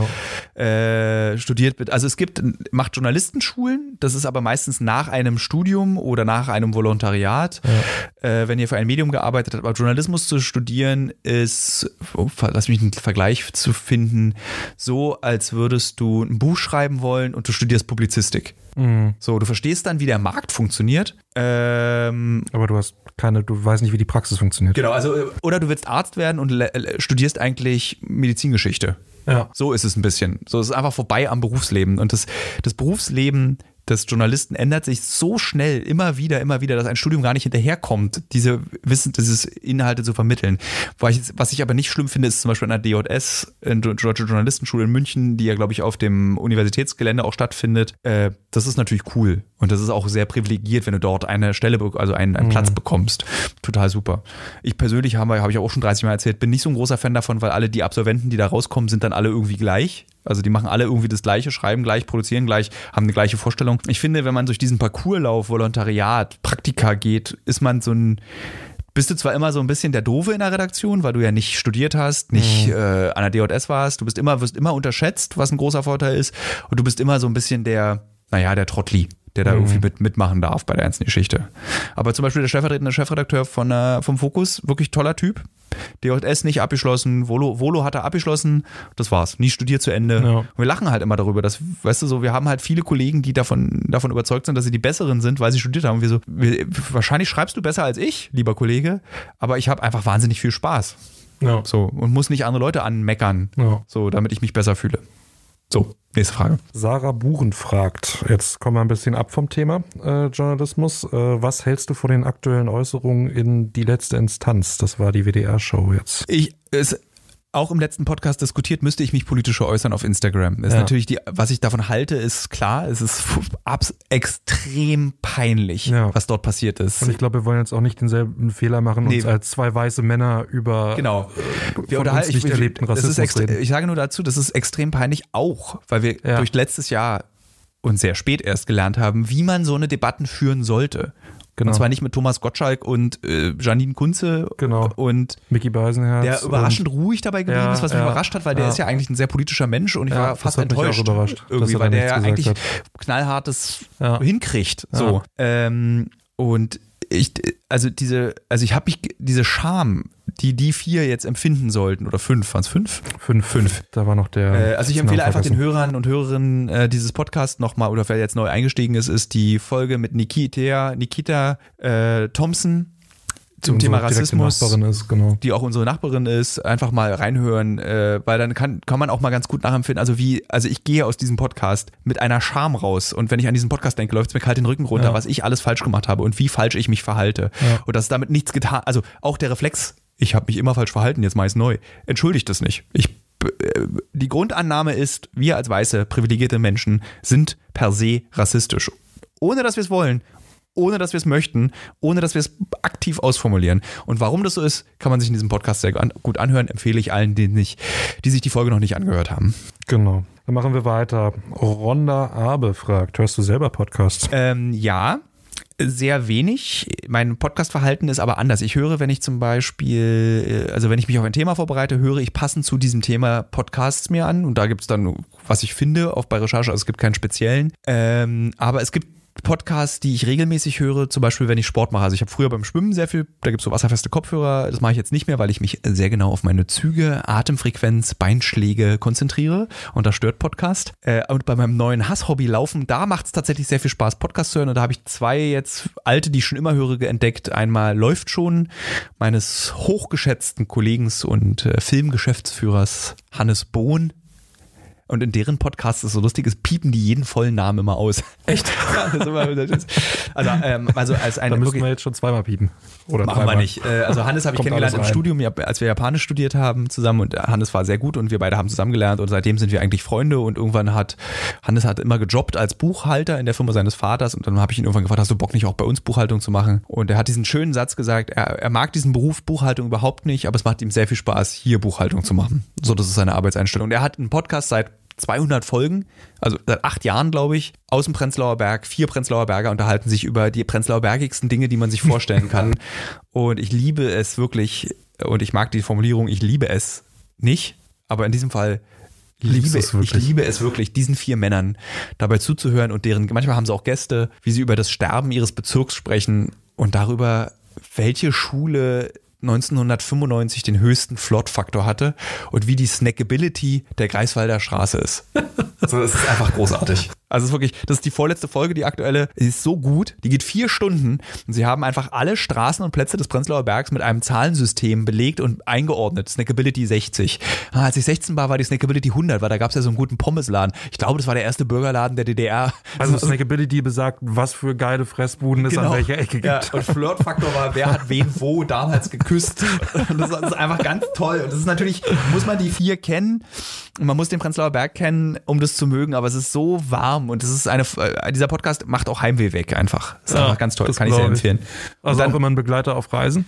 Äh, studiert wird. Also es gibt, macht Journalistenschulen, das ist aber meistens nach einem Studium oder nach einem Volontariat, äh, wenn ihr für ein Medium gearbeitet habt. Aber Journalismus zu studieren ist, oh, lass mich einen Vergleich zu finden, so als würdest du ein Buch schreiben wollen und du studierst Publizistik. Mhm. So, du verstehst dann, wie der Markt funktioniert. Ähm, Aber du hast keine, du weißt nicht, wie die Praxis funktioniert. genau, also, oder du willst Arzt werden und studierst eigentlich Medizingeschichte. Ja. So ist es ein bisschen. So es ist einfach vorbei am Berufsleben. Und das, das Berufsleben des Journalisten ändert sich so schnell, immer wieder, immer wieder, dass ein Studium gar nicht hinterherkommt, diese Wissen, dieses Inhalte zu vermitteln. Was ich, aber nicht schlimm finde, ist zum Beispiel an der DJS, in der Deutsche Journalistenschule in München, die ja, glaube ich, auf dem Universitätsgelände auch stattfindet. Äh, das ist natürlich cool. Und das ist auch sehr privilegiert, wenn du dort eine Stelle, also einen, einen Platz bekommst. Total super. Ich persönlich habe, habe ich auch schon 30 Mal erzählt, bin nicht so ein großer Fan davon, weil alle die Absolventen, die da rauskommen, sind dann alle irgendwie gleich. Also die machen alle irgendwie das Gleiche, schreiben gleich, produzieren gleich, haben eine gleiche Vorstellung. Ich finde, wenn man durch diesen Parcourslauf, Volontariat, Praktika geht, ist man so ein bist du zwar immer so ein bisschen der Doofe in der Redaktion, weil du ja nicht studiert hast, nicht äh, an der DJS warst, du bist immer, wirst immer unterschätzt, was ein großer Vorteil ist, und du bist immer so ein bisschen der, naja, der Trottli, der da irgendwie mit, mitmachen darf bei der ganzen Geschichte. Aber zum Beispiel der stellvertretende Chefredakteur von, äh, vom Fokus, wirklich toller Typ. DJS nicht abgeschlossen, Volo, Volo hat er abgeschlossen, das war's. Nie studiert zu Ende. Ja. Und wir lachen halt immer darüber, dass, weißt du, so, wir haben halt viele Kollegen, die davon, davon überzeugt sind, dass sie die Besseren sind, weil sie studiert haben. Und wir so, wir, wahrscheinlich schreibst du besser als ich, lieber Kollege, aber ich habe einfach wahnsinnig viel Spaß. Ja. So, und muss nicht andere Leute anmeckern, Ja. so, damit ich mich besser fühle. So, nächste Frage. Sarah Buren fragt, jetzt kommen wir ein bisschen ab vom Thema äh, Journalismus. Äh, was hältst du von den aktuellen Äußerungen in die letzte Instanz? Das war die WDR-Show jetzt. Ich, es, auch im letzten Podcast diskutiert, müsste ich mich politischer äußern auf Instagram. Ist Ja. natürlich die, was ich davon halte, ist klar, es ist extrem peinlich, Ja. was dort passiert ist. Und ich glaube, wir wollen jetzt auch nicht denselben Fehler machen, uns Nee. als zwei weiße Männer über Genau. von uns nicht erlebten das ist Rassismus reden. Ich sage nur dazu, das ist extrem peinlich auch, weil wir Ja. durch letztes Jahr und sehr spät erst gelernt haben, wie man so eine Debatten führen sollte. Genau. Und zwar nicht mit Thomas Gottschalk und äh, Janine Kunze Genau. und Mickey Beisenherz. der überraschend ruhig dabei geblieben Ja, ist, was mich ja, überrascht hat, weil der ja. ist ja eigentlich ein sehr politischer Mensch und ich war fast hat mich auch enttäuscht. überrascht, dass irgendwie, er weil der ja eigentlich gesagt knallhartes hinkriegt. So. Ähm, und ich, also diese, also ich habe mich, diese Scham, die die vier jetzt empfinden sollten, oder fünf, waren es fünf? Fünf. Fünf. Da war noch der. Äh, also ich empfehle einfach den. Hörern und Hörerinnen äh, dieses Podcast nochmal, oder wer jetzt neu eingestiegen ist, ist die Folge mit Nikita, Nikita äh, Thompson zum Thema Rassismus Nachbarin ist, genau. die auch unsere Nachbarin ist, einfach mal reinhören, äh, weil dann kann, kann man auch mal ganz gut nachempfinden. Also wie, also ich gehe aus diesem Podcast mit einer Scham raus und wenn ich an diesen Podcast denke, läuft es mir kalt den Rücken runter, Ja. was ich alles falsch gemacht habe und wie falsch ich mich verhalte. Ja. Und dass damit nichts getan, also auch der Reflex, ich habe mich immer falsch verhalten, jetzt meist neu, entschuldigt das nicht. Ich äh, die Grundannahme ist, wir als weiße, privilegierte Menschen sind per se rassistisch. Ohne dass wir es wollen, ohne dass wir es möchten, ohne dass wir es aktiv ausformulieren. Und warum das so ist, kann man sich in diesem Podcast sehr gut anhören. Empfehle ich allen, die, nicht, die sich die Folge noch nicht angehört haben. Genau. Dann machen wir weiter. Ronda Abe fragt, hörst du selber Podcasts? Ähm, ja, sehr wenig. Mein Podcast-Verhalten ist aber anders. Ich höre, wenn ich zum Beispiel, äh, also wenn ich mich auf ein Thema vorbereite, höre ich passend zu diesem Thema Podcasts mir an. Und da gibt es dann, was ich finde, auch bei Recherche, also es gibt keinen speziellen. Ähm, aber es gibt Podcasts, die ich regelmäßig höre, zum Beispiel, wenn ich Sport mache. Also ich habe früher beim Schwimmen sehr viel, da gibt es so wasserfeste Kopfhörer. Das mache ich jetzt nicht mehr, weil ich mich sehr genau auf meine Züge, Atemfrequenz, Beinschläge konzentriere. Und das stört Podcast. Äh, und bei meinem neuen Hasshobby Laufen, da macht es tatsächlich sehr viel Spaß, Podcast zu hören. Und da habe ich zwei jetzt alte, die ich schon immer höre, entdeckt. Einmal läuft schon meines hochgeschätzten Kollegen und äh, Filmgeschäftsführers Hannes Bohn. Und in deren Podcast ist so lustig, es piepen die jeden vollen Namen immer aus. Echt? ist ist, also, ähm, also als ein Da müssen wirklich- wir jetzt schon zweimal piepen. Oder Machen wir dreimal. nicht. Äh, Also Hannes habe ich kennengelernt im. Studium, als wir Japanisch studiert haben zusammen und Hannes war sehr gut und wir beide haben zusammen gelernt und seitdem sind wir eigentlich Freunde und irgendwann hat Hannes hat immer gejobbt als Buchhalter in der Firma seines Vaters und dann habe ich ihn irgendwann gefragt, hast du Bock nicht auch bei uns Buchhaltung zu machen? Und er hat diesen schönen Satz gesagt, er, er mag diesen Beruf Buchhaltung überhaupt nicht, aber es macht ihm sehr viel Spaß, hier Buchhaltung zu machen. So, das ist seine Arbeitseinstellung. Und er hat einen Podcast seit 200 Folgen, also seit acht Jahren, glaube ich, aus dem Prenzlauer Berg. Vier Prenzlauer Berger unterhalten sich über die Prenzlauer Bergigsten Dinge, die man sich vorstellen kann. und ich liebe es wirklich, und ich mag die Formulierung, ich liebe es nicht, aber in diesem Fall liebe, ich liebe es wirklich, diesen vier Männern dabei zuzuhören und deren, manchmal haben sie auch Gäste, wie sie über das Sterben ihres Bezirks sprechen und darüber, welche Schule 1995 den höchsten Flot-Faktor hatte und wie die Snackability der Greifswalder Straße ist. Also das ist einfach großartig. Also es ist wirklich, das ist die vorletzte Folge, die aktuelle, die ist so gut, die geht vier Stunden und sie haben einfach alle Straßen und Plätze des Prenzlauer Bergs mit einem Zahlensystem belegt und eingeordnet. Snackability 60. Ah, als ich 16 war, war die Snackability 100, weil da gab es ja so einen guten Pommesladen. Ich glaube, das war der erste Burgerladen der DDR. Also, also Snackability besagt, was für geile Fressbuden es genau. an welcher Ecke gibt. Ja, und Flirtfaktor war, wer hat wen wo damals geküsst. Das ist einfach ganz toll. Und das ist natürlich, muss man die vier kennen und man muss den Prenzlauer Berg kennen, um das zu mögen, aber es ist so warm und es ist eine, äh, dieser Podcast macht auch Heimweh weg einfach. Das ist ja, einfach ganz toll, das kann ich sehr empfehlen. Also dann, auch immer ein Begleiter auf Reisen?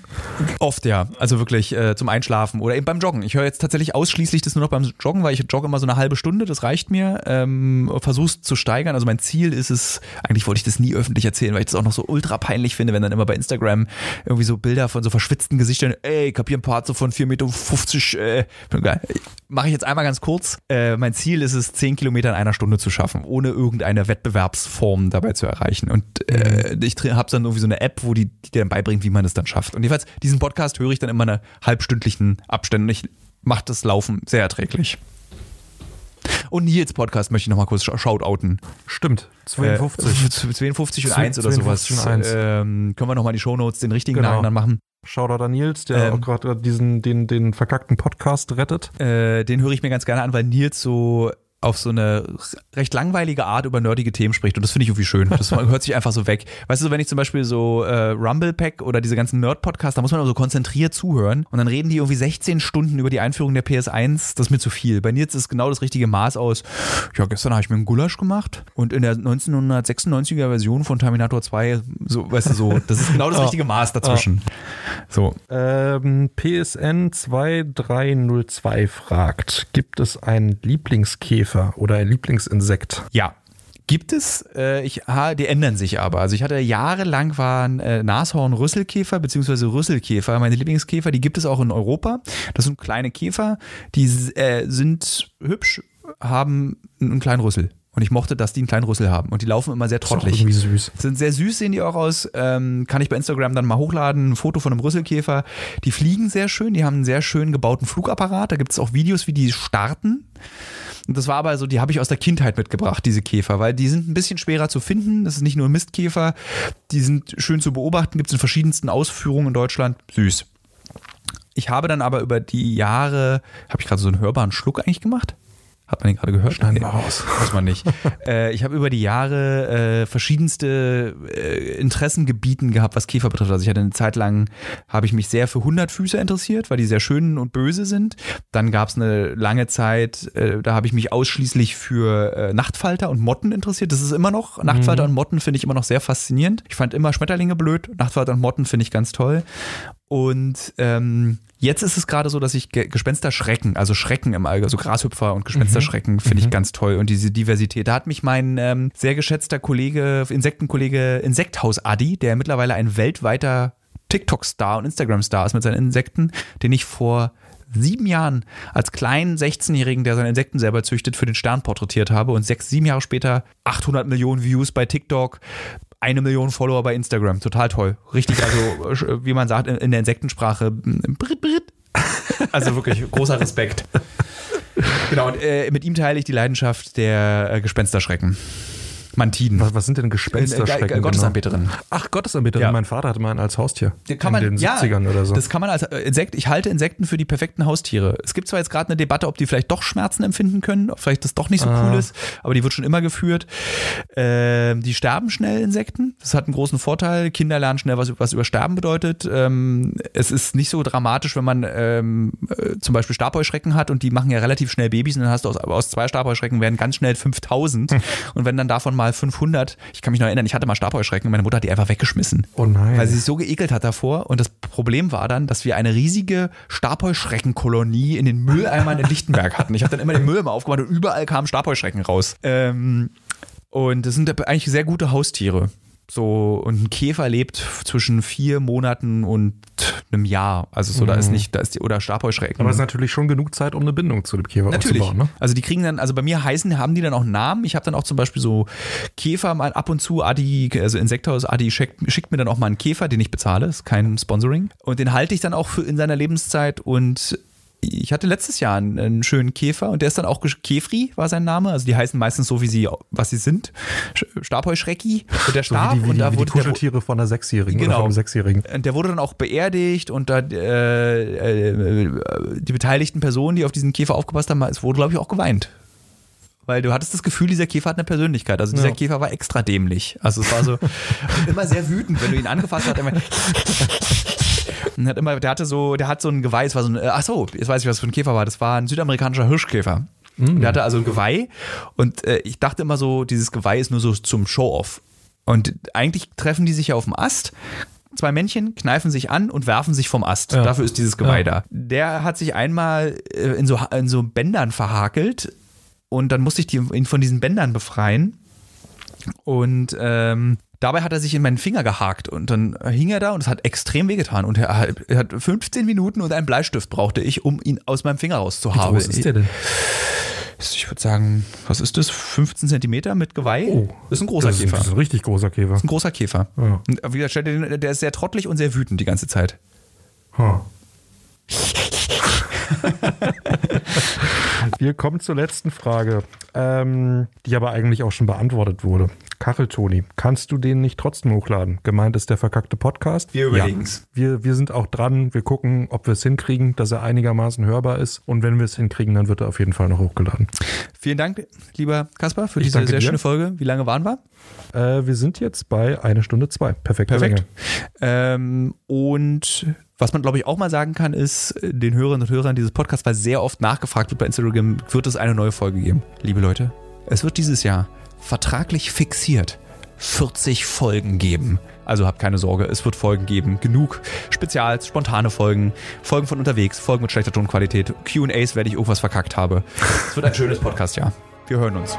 Oft ja, also wirklich äh, zum Einschlafen oder eben beim Joggen. Ich höre jetzt tatsächlich ausschließlich das nur noch beim Joggen, weil ich jogge immer so eine halbe Stunde, das reicht mir. Ähm, Versuch's zu steigern. Also mein Ziel ist es, eigentlich wollte ich das nie öffentlich erzählen, weil ich das auch noch so ultra peinlich finde, wenn dann immer bei Instagram irgendwie so Bilder von so verschwitzten Gesichtern, ey, kapier ein Part so von 4,50 Meter, äh, mache ich jetzt einmal ganz kurz. Äh, mein Ziel ist es, 10 Kilometer in einer Stunde zu schaffen, ohne irgendeine Wettbewerbsform dabei zu erreichen. Und äh, mhm. ich habe dann irgendwie so eine App, wo die, die dir dann beibringt, wie man das dann schafft. Und jedenfalls, diesen Podcast höre ich dann immer in halbstündlichen Abständen. Ich mache das Laufen sehr erträglich. Und Nils Podcast möchte ich nochmal kurz shoutouten. Stimmt, 52. Äh, 52 und 1 oder sowas. Und 1. Ähm, können wir nochmal die Shownotes, den richtigen genau. Namen dann machen. Shoutout an Nils, der ähm, auch gerade diesen, den, den verkackten Podcast rettet. Äh, den höre ich mir ganz gerne an, weil Nils so auf so eine recht langweilige Art über nerdige Themen spricht. Und das finde ich irgendwie schön. Das hört sich einfach so weg. Weißt du, wenn ich zum Beispiel so äh, Rumble Pack oder diese ganzen Nerd-Podcasts, da muss man so konzentriert zuhören. Und dann reden die irgendwie 16 Stunden über die Einführung der PS1. Das ist mir zu viel. Bei Nils ist genau das richtige Maß aus. Ja, gestern habe ich mir einen Gulasch gemacht. Und in der 1996er Version von Terminator 2, so, weißt du, so, das ist genau das richtige Maß dazwischen. So. Ähm, PSN 2302 fragt, gibt es einen Lieblingskäfer Käfer oder ein Lieblingsinsekt? Ja, Gibt es, äh, ich, die ändern sich aber. Also ich hatte jahrelang waren äh, Nashorn-Rüsselkäfer bzw. Rüsselkäfer meine Lieblingskäfer, die gibt es auch in Europa. Das sind kleine Käfer, die äh, sind hübsch, haben einen kleinen Rüssel. Und ich mochte, dass die einen kleinen Rüssel haben. Und die laufen immer sehr trottelig. Irgendwie süß. Sind sehr süß, sehen die auch aus. Ähm, kann ich bei Instagram dann mal hochladen. Ein Foto von einem Rüsselkäfer. Die fliegen sehr schön. Die haben einen sehr schön gebauten Flugapparat. Da gibt es auch Videos, wie die starten. Und das war aber so, die habe ich aus der Kindheit mitgebracht, diese Käfer, weil die sind ein bisschen schwerer zu finden. Das ist nicht nur Mistkäfer. Die sind schön zu beobachten, gibt es in verschiedensten Ausführungen in Deutschland. Süß. Ich habe dann aber über die Jahre, habe ich gerade so einen hörbaren Schluck eigentlich gemacht? Hat man den gerade gehört? Schneiden wir raus. Muss man nicht. äh, ich habe über die Jahre äh, verschiedenste äh, Interessengebieten gehabt, was Käfer betrifft. Also ich hatte eine Zeit lang, habe ich mich sehr für Hundertfüßer interessiert, weil die sehr schön und böse sind. Dann gab es eine lange Zeit, äh, da habe ich mich ausschließlich für äh, Nachtfalter und Motten interessiert. Das ist immer noch, Nachtfalter mhm. und Motten finde ich immer noch sehr faszinierend. Ich fand immer Schmetterlinge blöd, Nachtfalter und Motten finde ich ganz toll. Und ähm, jetzt ist es gerade so, dass ich Gespenster schrecken, also Schrecken im Allgemeinen, also Grashüpfer und Gespensterschrecken mhm. finde ich mhm. ganz toll. Und diese Diversität. Da hat mich mein ähm, sehr geschätzter Kollege, Insektenkollege Insekthaus Adi, der mittlerweile ein weltweiter TikTok-Star und Instagram-Star ist mit seinen Insekten, den ich vor sieben Jahren als kleinen 16-Jährigen, der seine Insekten selber züchtet, für den Stern porträtiert habe und sechs, sieben Jahre später 800 Millionen Views bei TikTok, eine Million Follower bei Instagram. Total toll. Richtig, also wie man sagt in, der Insektensprache. Also wirklich großer Respekt. Genau, und äh, mit ihm teile ich die Leidenschaft der äh, Gespensterschrecken. Mantiden. Was, was sind denn Gespensterschrecken? Äh, genau? Gottesanbeterin. Ach, Gottesanbeterin. Ja. Mein Vater hatte mal einen als Haustier. Kann man, in den ja, 70ern oder so. Das kann man als äh, Insekt. Ich halte Insekten für die perfekten Haustiere. Es gibt zwar jetzt gerade eine Debatte, ob die vielleicht doch Schmerzen empfinden können, ob vielleicht das doch nicht so ah. cool ist, aber die wird schon immer geführt. Ähm, die sterben schnell, Insekten. Das hat einen großen Vorteil. Kinder lernen schnell, was, was über Sterben bedeutet. Ähm, es ist nicht so dramatisch, wenn man ähm, äh, zum Beispiel Stabheuschrecken hat und die machen ja relativ schnell Babys und dann hast du aus, aus zwei Stabheuschrecken werden ganz schnell 5000. Hm. Und wenn dann davon mal mal 500. Ich kann mich noch erinnern, ich hatte mal Stabheuschrecken und meine Mutter hat die einfach weggeschmissen. Oh nein. Weil sie sich so geekelt hat davor. Und das Problem war dann, dass wir eine riesige Stabheuschreckenkolonie in den Mülleimern in Lichtenberg hatten. Ich habe dann immer den Müll immer aufgemacht und überall kamen Stabheuschrecken raus. Ähm, und das sind eigentlich sehr gute Haustiere. So, und ein Käfer lebt zwischen vier Monaten und einem Jahr. Also so, da ist nicht, da ist die, oder Stabheuschrecken. Aber es ist natürlich schon genug Zeit, um eine Bindung zu dem Käfer Natürlich. aufzubauen. Ne? Also die kriegen dann, also bei mir heißen, haben die dann auch einen Namen. Ich habe dann auch zum Beispiel so Käfer mal ab und zu, Adi, also Insektaus Adi schickt, schickt mir dann auch mal einen Käfer, den ich bezahle, ist kein Sponsoring. Und den halte ich dann auch für in seiner Lebenszeit und ich hatte letztes Jahr einen, einen schönen Käfer und der ist dann auch Kefri war sein Name. Also die heißen meistens so, wie sie, was sie sind. Sch- Stabheuschrecki. Und der So starb wie die, wie und die, da wie die wurde der, Kuscheltiere von einer Sechsjährigen oder Genau. von einem Sechsjährigen. und der wurde dann auch beerdigt und da äh, äh, die beteiligten Personen, die auf diesen Käfer aufgepasst haben, es wurde, glaube ich, auch geweint. Weil du hattest das Gefühl, dieser Käfer hat eine Persönlichkeit. Also dieser Ja. Käfer war extra dämlich. Also es war so immer sehr wütend, wenn du ihn angefasst hast. Und hat immer, der hatte so, der hat so ein Geweih, es war so ein, äh, ach so, jetzt weiß ich, was für ein Käfer war. Das war ein südamerikanischer Hirschkäfer. Der hatte also ein Geweih und äh, ich dachte immer so, dieses Geweih ist nur so zum Show-off. Und eigentlich treffen die sich ja auf dem Ast. Zwei Männchen kneifen sich an und werfen sich vom Ast. Ja. Dafür ist dieses Geweih Ja. da. Der hat sich einmal äh, in so, in so Bändern verhakelt und dann musste ich die, ihn von diesen Bändern befreien. Und ähm, dabei hat er sich in meinen Finger gehakt und dann hing er da und es hat extrem wehgetan. Und er, hat- er hat 15 Minuten und einen Bleistift brauchte ich, um ihn aus meinem Finger rauszuhaben. groß ist der denn? Ich würde sagen, was ist das? 15 Zentimeter mit Geweih? Oh. Das ist ein großer Das ist, Käfer. das ist ein richtig großer Käfer. ein großer Käfer. Ja. Und wie gesagt, der ist sehr trottelig und sehr wütend die ganze Zeit. Huh. Wir kommen zur letzten Frage, ähm, die aber eigentlich auch schon beantwortet wurde. Kacheltoni, kannst du den nicht trotzdem hochladen? Gemeint ist der verkackte Podcast. Wir überlegen's. Ja. Wir, wir sind auch dran. Wir gucken, ob wir es hinkriegen, dass er einigermaßen hörbar ist. Und wenn wir es hinkriegen, dann wird er auf jeden Fall noch hochgeladen. Vielen Dank, lieber Kaspar, für Ich diese sehr dir. schöne Folge. Wie lange waren wir? Äh, wir sind jetzt bei eine Stunde zwei. Perfekt. Länge. Ähm, und was man, glaube ich, auch mal sagen kann, ist, äh, den Hörerinnen und Hörern dieses Podcasts, weil sehr oft nachgefragt wird bei Instagram, wird es eine neue Folge geben. Liebe Leute, es wird dieses Jahr vertraglich fixiert 40 Folgen geben. Also habt keine Sorge, es wird Folgen geben. Genug Spezials, spontane Folgen, Folgen von unterwegs, Folgen mit schlechter Tonqualität, QAs, werde ich irgendwas verkackt habe. Es wird ein schönes Podcast, ja. Wir hören uns.